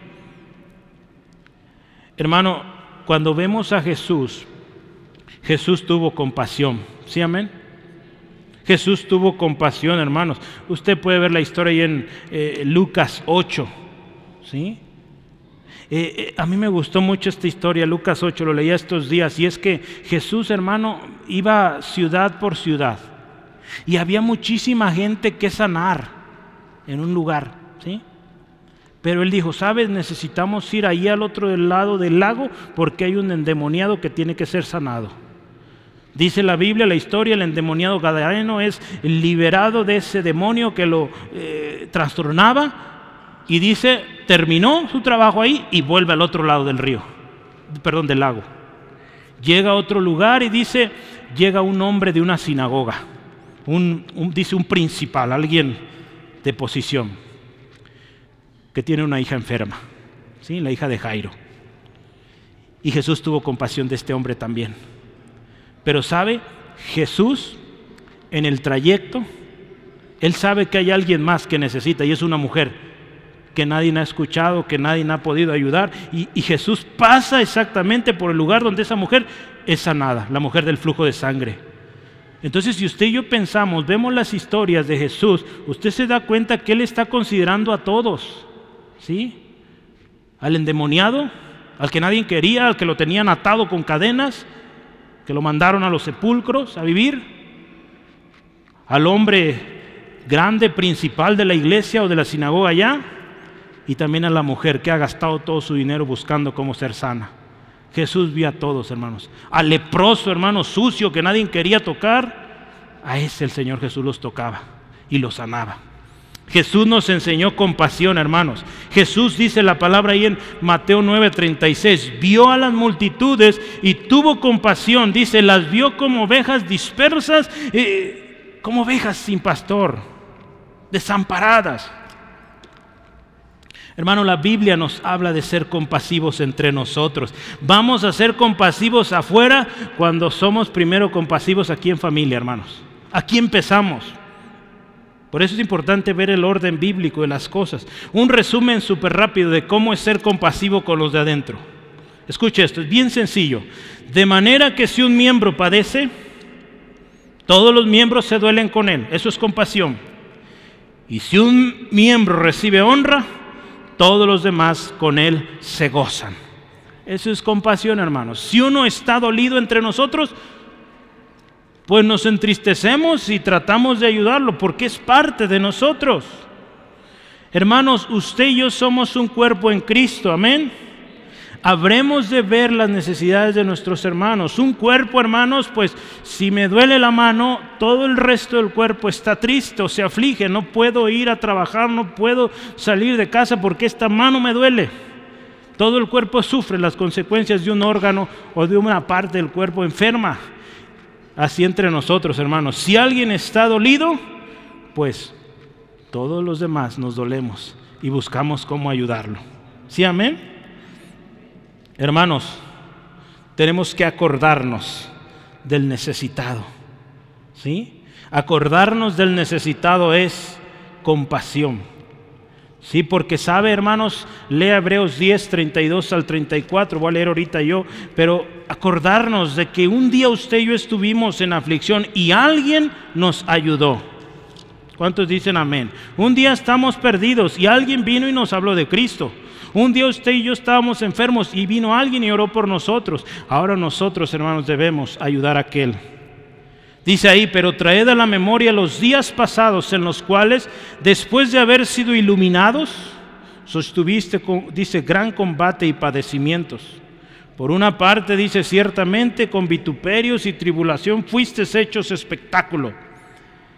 Hermano, cuando vemos a Jesús, Jesús tuvo compasión. ¿Sí, amén? Jesús tuvo compasión, hermanos. Usted puede ver la historia ahí en eh, Lucas 8. ¿Sí? Eh, eh, a mí me gustó mucho esta historia, Lucas 8, lo leía estos días, y es que Jesús, hermano, iba ciudad por ciudad, y había muchísima gente que sanar en un lugar, ¿sí? Pero él dijo, ¿sabes? Necesitamos ir ahí al otro lado del lago porque hay un endemoniado que tiene que ser sanado. Dice la Biblia, la historia, el endemoniado gadareno es liberado de ese demonio que lo eh, trastornaba y dice, terminó su trabajo ahí y vuelve al otro lado del río, perdón, del lago. Llega a otro lugar y dice, llega un hombre de una sinagoga, un, dice un principal, alguien de posición. que tiene una hija enferma, ¿sí? la hija de Jairo. Y Jesús tuvo compasión de este hombre también. Pero sabe, Jesús en el trayecto, él sabe que hay alguien más que necesita y es una mujer que nadie ha escuchado, que nadie ha podido ayudar. Y, Jesús pasa exactamente por el lugar donde esa mujer es sanada, la mujer del flujo de sangre. Entonces, si usted y yo pensamos, vemos las historias de Jesús, usted se da cuenta que Él está considerando a todos, ¿sí? Al endemoniado, al que nadie quería, al que lo tenían atado con cadenas, que lo mandaron a los sepulcros a vivir, al hombre grande principal de la iglesia o de la sinagoga allá, y también a la mujer que ha gastado todo su dinero buscando cómo ser sana. Jesús vio a todos, hermanos. Al leproso, hermano, sucio que nadie quería tocar, a ese el Señor Jesús los tocaba y los sanaba. Jesús nos enseñó compasión, hermanos. Jesús dice la palabra ahí en Mateo 9:36, vio a las multitudes y tuvo compasión. Dice, las vio como ovejas dispersas, eh, como ovejas sin pastor, desamparadas. Hermano, la Biblia nos habla de ser compasivos entre nosotros. Vamos a ser compasivos afuera cuando somos primero compasivos aquí en familia, hermanos. Aquí empezamos. Por eso es importante ver el orden bíblico de las cosas. Un resumen súper rápido de cómo es ser compasivo con los de adentro. Escuche esto, es bien sencillo. De manera que si un miembro padece, todos los miembros se duelen con él. Eso es compasión. Y si un miembro recibe honra, todos los demás con Él se gozan. Eso es compasión, hermanos. Si uno está dolido entre nosotros, pues nos entristecemos y tratamos de ayudarlo porque es parte de nosotros. Hermanos, usted y yo somos un cuerpo en Cristo, amén habremos de ver las necesidades de nuestros hermanos. Un cuerpo, hermanos, pues si me duele la mano, todo el resto del cuerpo está triste o se aflige. No puedo ir a trabajar, no puedo salir de casa porque esta mano me duele. Todo el cuerpo sufre las consecuencias de un órgano o de una parte del cuerpo enferma. Así entre nosotros, hermanos. Si alguien está dolido, pues todos los demás nos dolemos y buscamos cómo ayudarlo. ¿Sí, amén? Hermanos, tenemos que acordarnos del necesitado. ¿Sí? Acordarnos del necesitado es compasión. Sí, porque sabe, hermanos, lea Hebreos 10, 32 al 34, voy a leer ahorita yo, pero acordarnos de que un día usted y yo estuvimos en aflicción y alguien nos ayudó. ¿Cuántos dicen amén? Un día estamos perdidos y alguien vino y nos habló de Cristo. Un día usted y yo estábamos enfermos y vino alguien y oró por nosotros. Ahora nosotros, hermanos, debemos ayudar a aquel. Dice ahí, pero traed a la memoria los días pasados en los cuales, después de haber sido iluminados, sostuviste, dice, gran combate y padecimientos. Por una parte dice, ciertamente con vituperios y tribulación fuiste hechos espectáculo.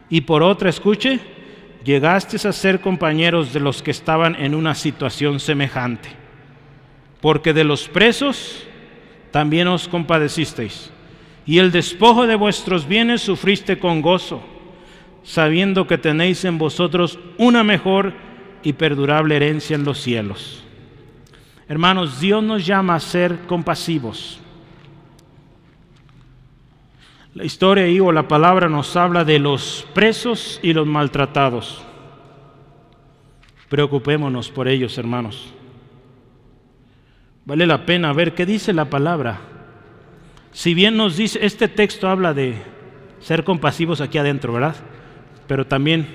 Y por otra, escuche, llegaste a ser compañeros de los que estaban en una situación semejante, porque de los presos también os compadecisteis, y el despojo de vuestros bienes sufriste con gozo, sabiendo que tenéis en vosotros una mejor y perdurable herencia en los cielos. Hermanos, Dios nos llama a ser compasivos. La historia ahí o la palabra nos habla de los presos y los maltratados. Preocupémonos por ellos, hermanos. Vale la pena ver qué dice la palabra. Si bien nos dice, este texto habla de ser compasivos aquí adentro, ¿verdad? Pero también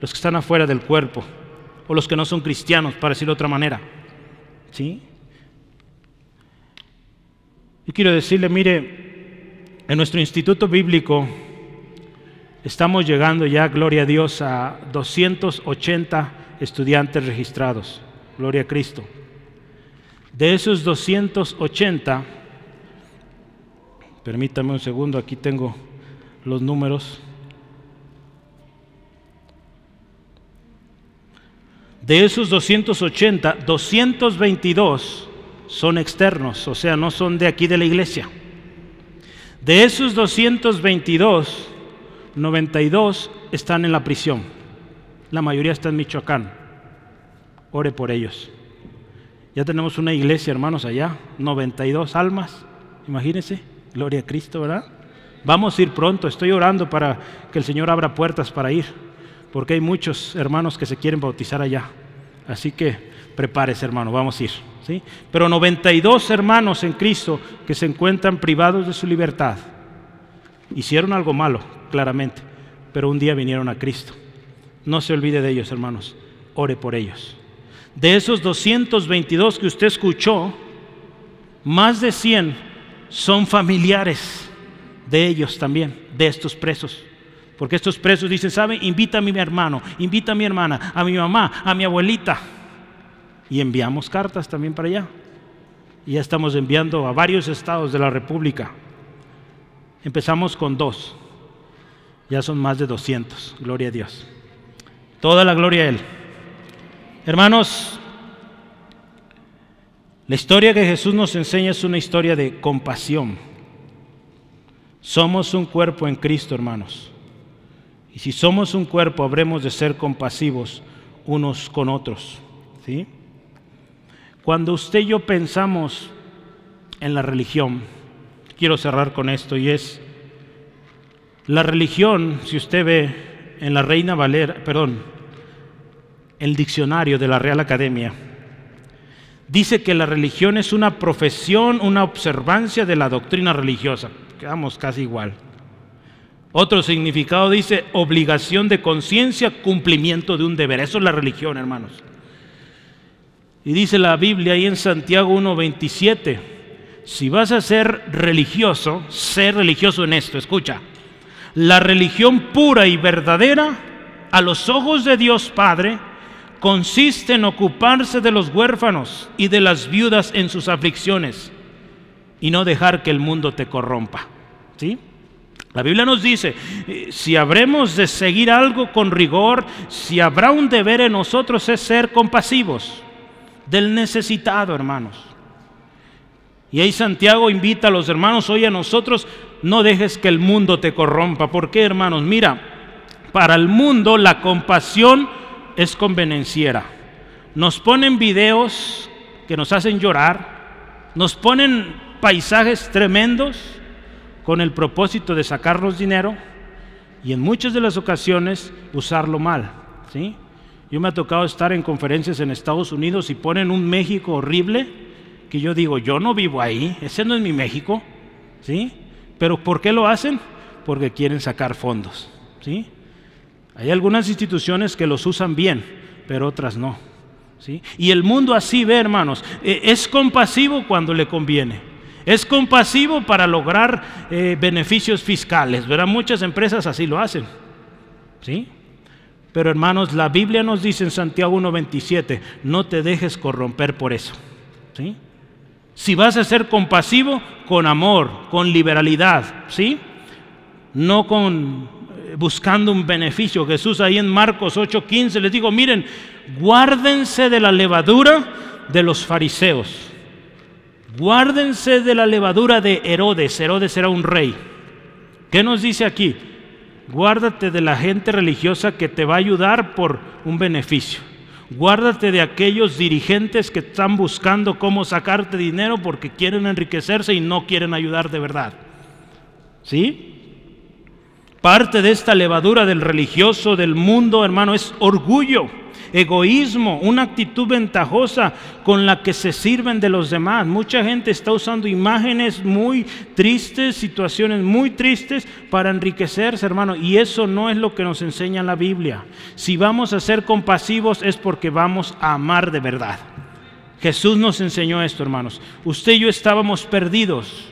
los que están afuera del cuerpo, o los que no son cristianos, para decirlo de otra manera. ¿Sí? Yo quiero decirle, mire, en nuestro instituto bíblico estamos llegando ya, gloria a Dios, a 280 estudiantes registrados. Gloria a Cristo. De esos 280, permítame un segundo, aquí tengo los números. De esos 280, 222 son externos, o sea, no son de aquí de la iglesia. De esos 222, 92 están en la prisión. La mayoría está en Michoacán. ore por ellos. Ya tenemos una iglesia, hermanos, allá, 92 almas, imagínense, gloria a Cristo, ¿verdad? Vamos a ir pronto, estoy orando para que el Señor abra puertas para ir, porque hay muchos hermanos que se quieren bautizar allá. Así que prepárese, hermano, vamos a ir. Pero 92 hermanos en Cristo que se encuentran privados de su libertad. Hicieron algo malo, claramente, pero un día vinieron a Cristo. No se olvide de ellos, hermanos. Ore por ellos. De esos 222 que usted escuchó, más de 100 son familiares de ellos también, de estos presos. Porque estos presos dicen, ¿sabe? Invita a mi hermano, invita a mi hermana, a mi mamá, a mi abuelita. Y enviamos cartas también para allá. Y ya estamos enviando a varios estados de la República. Empezamos con dos. Ya son más de 200. Gloria a Dios. Toda la gloria a Él. Hermanos, la historia que Jesús nos enseña es una historia de compasión. Somos un cuerpo en Cristo, hermanos. Y si somos un cuerpo, habremos de ser compasivos unos con otros. ¿sí? Cuando usted y yo pensamos en la religión, quiero cerrar con esto, y es, la religión, si usted ve en la Reina Valera, perdón, el diccionario de la Real Academia, dice que la religión es una profesión, una observancia de la doctrina religiosa. Quedamos casi igual. Otro significado dice obligación de conciencia, cumplimiento de un deber. Eso es la religión, hermanos. Y dice la Biblia ahí en Santiago 1.27, si vas a ser religioso, sé religioso en esto, escucha. La religión pura y verdadera a los ojos de Dios Padre consiste en ocuparse de los huérfanos y de las viudas en sus aflicciones y no dejar que el mundo te corrompa. ¿Sí? La Biblia nos dice, eh, si habremos de seguir algo con rigor, si habrá un deber en nosotros es ser compasivos del necesitado, hermanos. Y ahí Santiago invita a los hermanos, hoy a nosotros, no dejes que el mundo te corrompa. ¿Por qué, hermanos? Mira, para el mundo la compasión es convenenciera. Nos ponen videos que nos hacen llorar, nos ponen paisajes tremendos con el propósito de sacarnos dinero y en muchas de las ocasiones usarlo mal. ¿sí? Yo me ha tocado estar en conferencias en Estados Unidos y ponen un México horrible que yo digo, yo no vivo ahí, ese no es mi México. ¿sí? Pero ¿por qué lo hacen? Porque quieren sacar fondos. ¿sí? Hay algunas instituciones que los usan bien, pero otras no. ¿sí? Y el mundo así ve, hermanos, e, es compasivo cuando le conviene. Es compasivo para lograr eh, beneficios fiscales, ¿verdad? Muchas empresas así lo hacen. ¿Sí? Pero hermanos, la Biblia nos dice en Santiago 1.27, no te dejes corromper por eso. ¿Sí? Si vas a ser compasivo, con amor, con liberalidad, ¿sí? No con buscando un beneficio. Jesús ahí en Marcos 8:15 les digo, miren, guárdense de la levadura de los fariseos. Guárdense de la levadura de Herodes. Herodes era un rey. ¿Qué nos dice aquí? Guárdate de la gente religiosa que te va a ayudar por un beneficio. Guárdate de aquellos dirigentes que están buscando cómo sacarte dinero porque quieren enriquecerse y no quieren ayudar de verdad. ¿Sí? Parte de esta levadura del religioso del mundo, hermano, es orgullo, egoísmo, una actitud ventajosa con la que se sirven de los demás. Mucha gente está usando imágenes muy tristes, situaciones muy tristes para enriquecerse, hermano, y eso no es lo que nos enseña la Biblia. Si vamos a ser compasivos es porque vamos a amar de verdad. Jesús nos enseñó esto, hermanos. Usted y yo estábamos perdidos,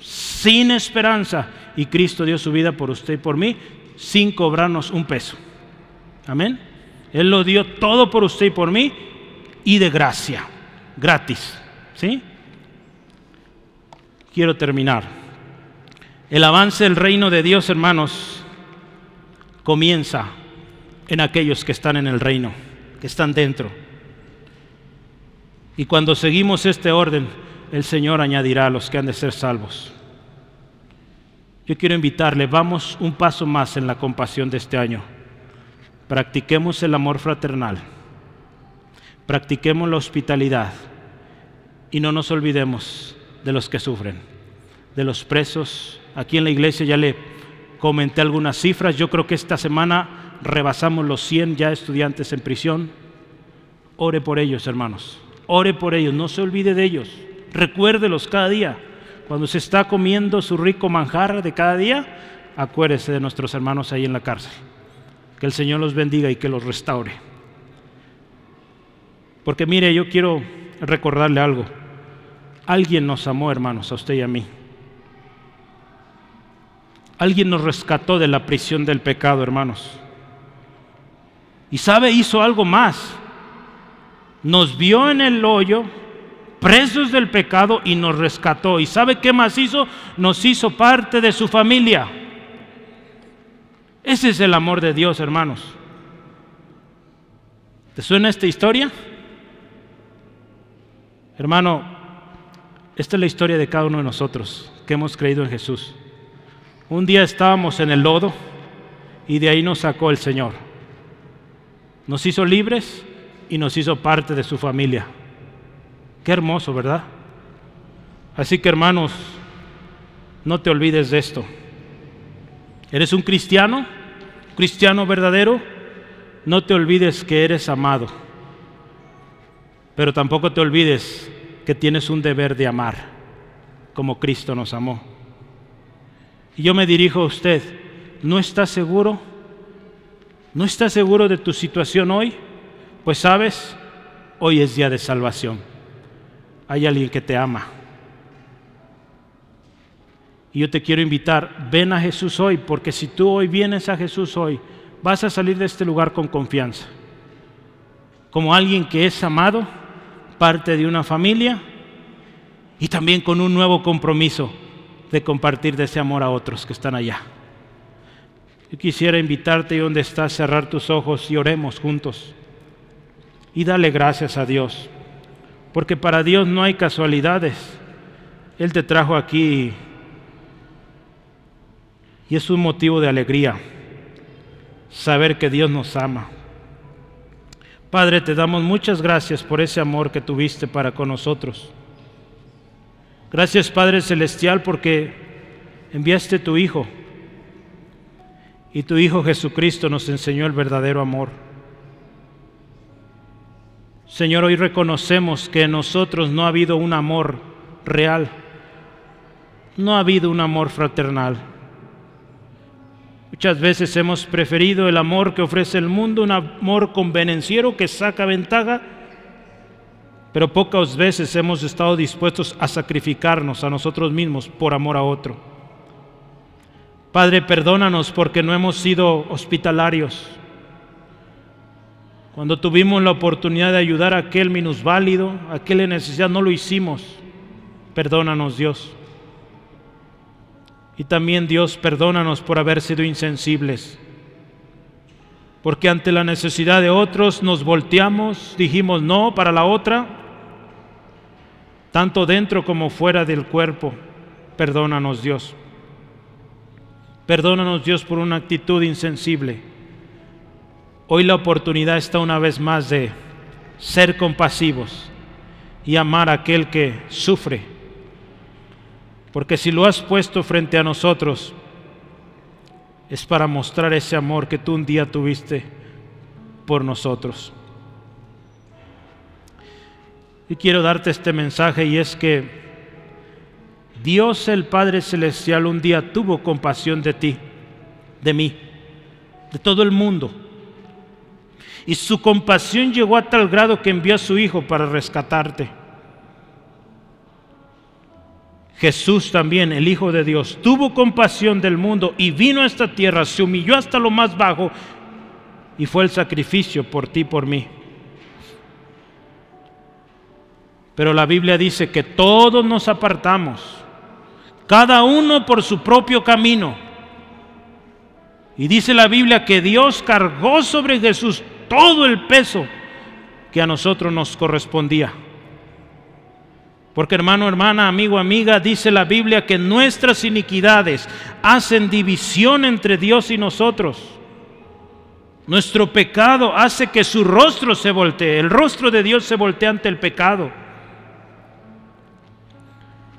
sin esperanza, y Cristo dio su vida por usted y por mí sin cobrarnos un peso. Amén. Él lo dio todo por usted y por mí y de gracia, gratis. ¿Sí? Quiero terminar. El avance del reino de Dios, hermanos, comienza en aquellos que están en el reino, que están dentro. Y cuando seguimos este orden, el Señor añadirá a los que han de ser salvos. Yo quiero invitarle, vamos un paso más en la compasión de este año. Practiquemos el amor fraternal. practiquemos la hospitalidad y no nos olvidemos de los que sufren, de los presos. Aquí en la iglesia ya le comenté algunas cifras, yo creo que esta semana rebasamos los 100 ya estudiantes en prisión. Ore por ellos, hermanos, ore por ellos, no se olvide de ellos, recuérdelos cada día. Cuando se está comiendo su rico manjar de cada día, acuérdese de nuestros hermanos ahí en la cárcel. Que el Señor los bendiga y que los restaure. Porque mire, yo quiero recordarle algo. Alguien nos amó, hermanos, a usted y a mí. Alguien nos rescató de la prisión del pecado, hermanos. Y sabe, hizo algo más. Nos vio en el hoyo, presos del pecado, y nos rescató. ¿Y sabe qué más hizo? Nos hizo parte de su familia. Ese es el amor de Dios, hermanos. ¿Te suena esta historia? Hermano, esta es la historia de cada uno de nosotros que hemos creído en Jesús. Un día estábamos en el lodo y de ahí nos sacó el Señor. Nos hizo libres y nos hizo parte de su familia. Qué hermoso, ¿verdad? Así que hermanos, no te olvides de esto. ¿Eres un cristiano? ¿Cristiano verdadero? No te olvides que eres amado pero tampoco te olvides que tienes un deber de amar, como Cristo nos amó. Y yo me dirijo a usted, ¿no está seguro? ¿No está seguro de tu situación hoy? Pues sabes, hoy es día de salvación. Hay alguien que te ama. Y yo te quiero invitar, ven a Jesús hoy, porque si tú hoy vienes a Jesús hoy, vas a salir de este lugar con confianza. Como alguien que es amado, parte de una familia y también con un nuevo compromiso de compartir de ese amor a otros que están allá. Yo quisiera invitarte y donde estás, cerrar tus ojos y oremos juntos. Y dale gracias a Dios, porque para Dios no hay casualidades. Él te trajo aquí y es un motivo de alegría saber que Dios nos ama. Padre, te damos muchas gracias por ese amor que tuviste para con nosotros. Gracias Padre Celestial porque enviaste tu Hijo y tu Hijo Jesucristo nos enseñó el verdadero amor. Señor, hoy reconocemos que en nosotros no ha habido un amor real, no ha habido un amor fraternal. Muchas veces hemos preferido el amor que ofrece el mundo, un amor convenenciero que saca ventaja, pero pocas veces hemos estado dispuestos a sacrificarnos a nosotros mismos por amor a otro. Padre, perdónanos porque no hemos sido hospitalarios. Cuando tuvimos la oportunidad de ayudar a aquel minusválido, a aquel en necesidad, no lo hicimos. Perdónanos, Dios. Y también Dios, perdónanos por haber sido insensibles. Porque ante la necesidad de otros nos volteamos, dijimos no para la otra, tanto dentro como fuera del cuerpo. Perdónanos Dios. Perdónanos Dios por una actitud insensible. Hoy la oportunidad está una vez más de ser compasivos y amar a aquel que sufre porque si lo has puesto frente a nosotros, es para mostrar ese amor que tú un día tuviste por nosotros. Y quiero darte este mensaje y es que Dios el Padre Celestial un día tuvo compasión de ti, de mí, de todo el mundo. Y su compasión llegó a tal grado que envió a su Hijo para rescatarte. Jesús también, el Hijo de Dios, tuvo compasión del mundo y vino a esta tierra, se humilló hasta lo más bajo y fue el sacrificio por ti, por mí. Pero la Biblia dice que todos nos apartamos, cada uno por su propio camino. Y dice la Biblia que Dios cargó sobre Jesús todo el peso que a nosotros nos correspondía. Porque hermano, hermana, amigo, amiga, dice la Biblia que nuestras iniquidades hacen división entre Dios y nosotros. Nuestro pecado hace que su rostro se voltee. El rostro de Dios se voltea ante el pecado.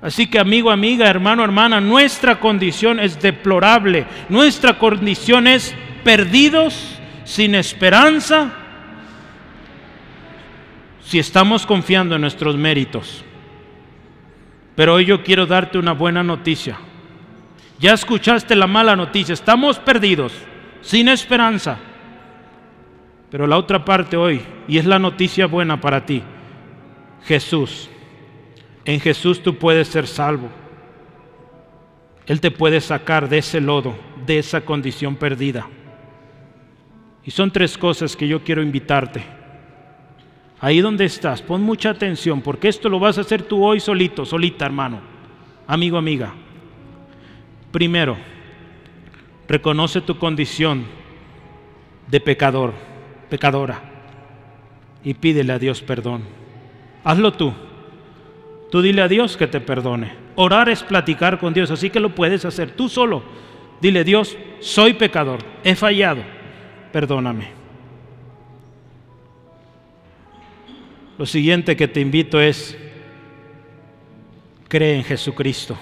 Así que amigo, amiga, hermano, hermana, nuestra condición es deplorable. Nuestra condición es perdidos, sin esperanza, si estamos confiando en nuestros méritos. Pero hoy yo quiero darte una buena noticia. Ya escuchaste la mala noticia, estamos perdidos, sin esperanza. Pero la otra parte hoy, y es la noticia buena para ti, Jesús. En Jesús tú puedes ser salvo. Él te puede sacar de ese lodo, de esa condición perdida. Y son tres cosas que yo quiero invitarte. Ahí donde estás, pon mucha atención, porque esto lo vas a hacer tú hoy solito, solita, hermano, amigo, amiga. Primero, reconoce tu condición de pecador pecadora y pídele a Dios perdón. Hazlo tú. Tú dile a Dios que te perdone. Orar es platicar con Dios, así que lo puedes hacer tú solo. Dile, Dios, soy pecador, he fallado, perdóname. Lo siguiente que te invito es, cree en Jesucristo.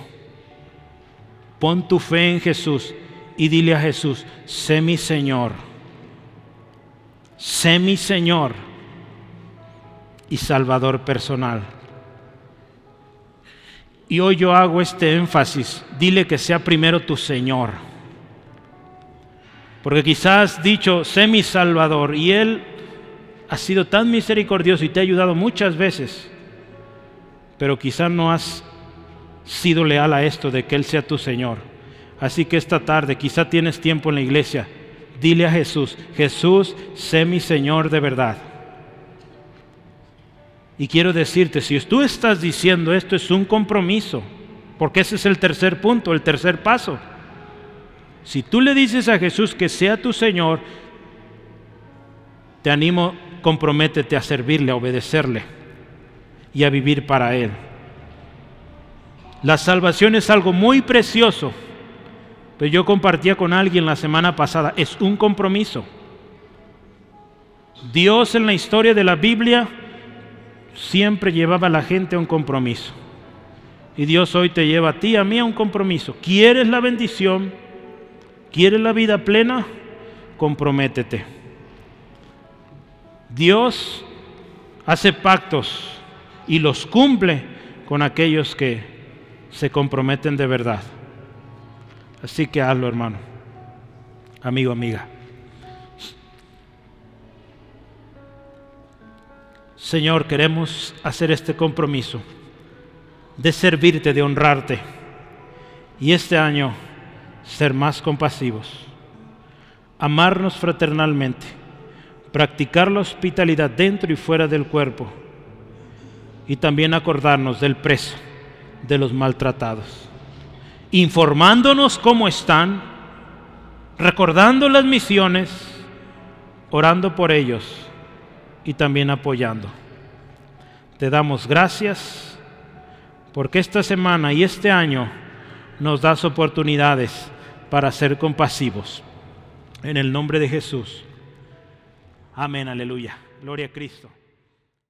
Pon tu fe en Jesús y dile a Jesús, sé mi Señor sé mi Señor y Salvador personal. Y hoy yo hago este énfasis, dile que sea primero tu Señor. Porque quizás dicho, sé mi Salvador, y Él ha sido tan misericordioso y te ha ayudado muchas veces, pero quizás no has sido leal a esto de que Él sea tu Señor. Así que esta tarde quizá tienes tiempo en la iglesia dile a Jesús, Jesús, sé mi Señor de verdad. Y quiero decirte, si tú estás diciendo esto es un compromiso, porque ese es el tercer punto, el tercer paso. Si tú le dices a Jesús que sea tu Señor, te animo, comprométete a servirle, a obedecerle y a vivir para Él. La salvación es algo muy precioso pero yo compartía con alguien la semana pasada, es un compromiso. Dios en la historia de la Biblia siempre llevaba a la gente a un compromiso. Y Dios hoy te lleva a ti, a mí a un compromiso. ¿Quieres la bendición? ¿Quieres la vida plena? Comprométete. Dios hace pactos y los cumple con aquellos que se comprometen de verdad. Así que hazlo, hermano, amigo, amiga. Señor, queremos hacer este compromiso de servirte, de honrarte y este año ser más compasivos, amarnos fraternalmente, practicar la hospitalidad dentro y fuera del cuerpo y también acordarnos del preso, de los maltratados informándonos cómo están, recordando las misiones, orando por ellos y también apoyando. Te damos gracias porque esta semana y este año nos das oportunidades para ser compasivos. En el nombre de Jesús. Amén, aleluya. Gloria a Cristo.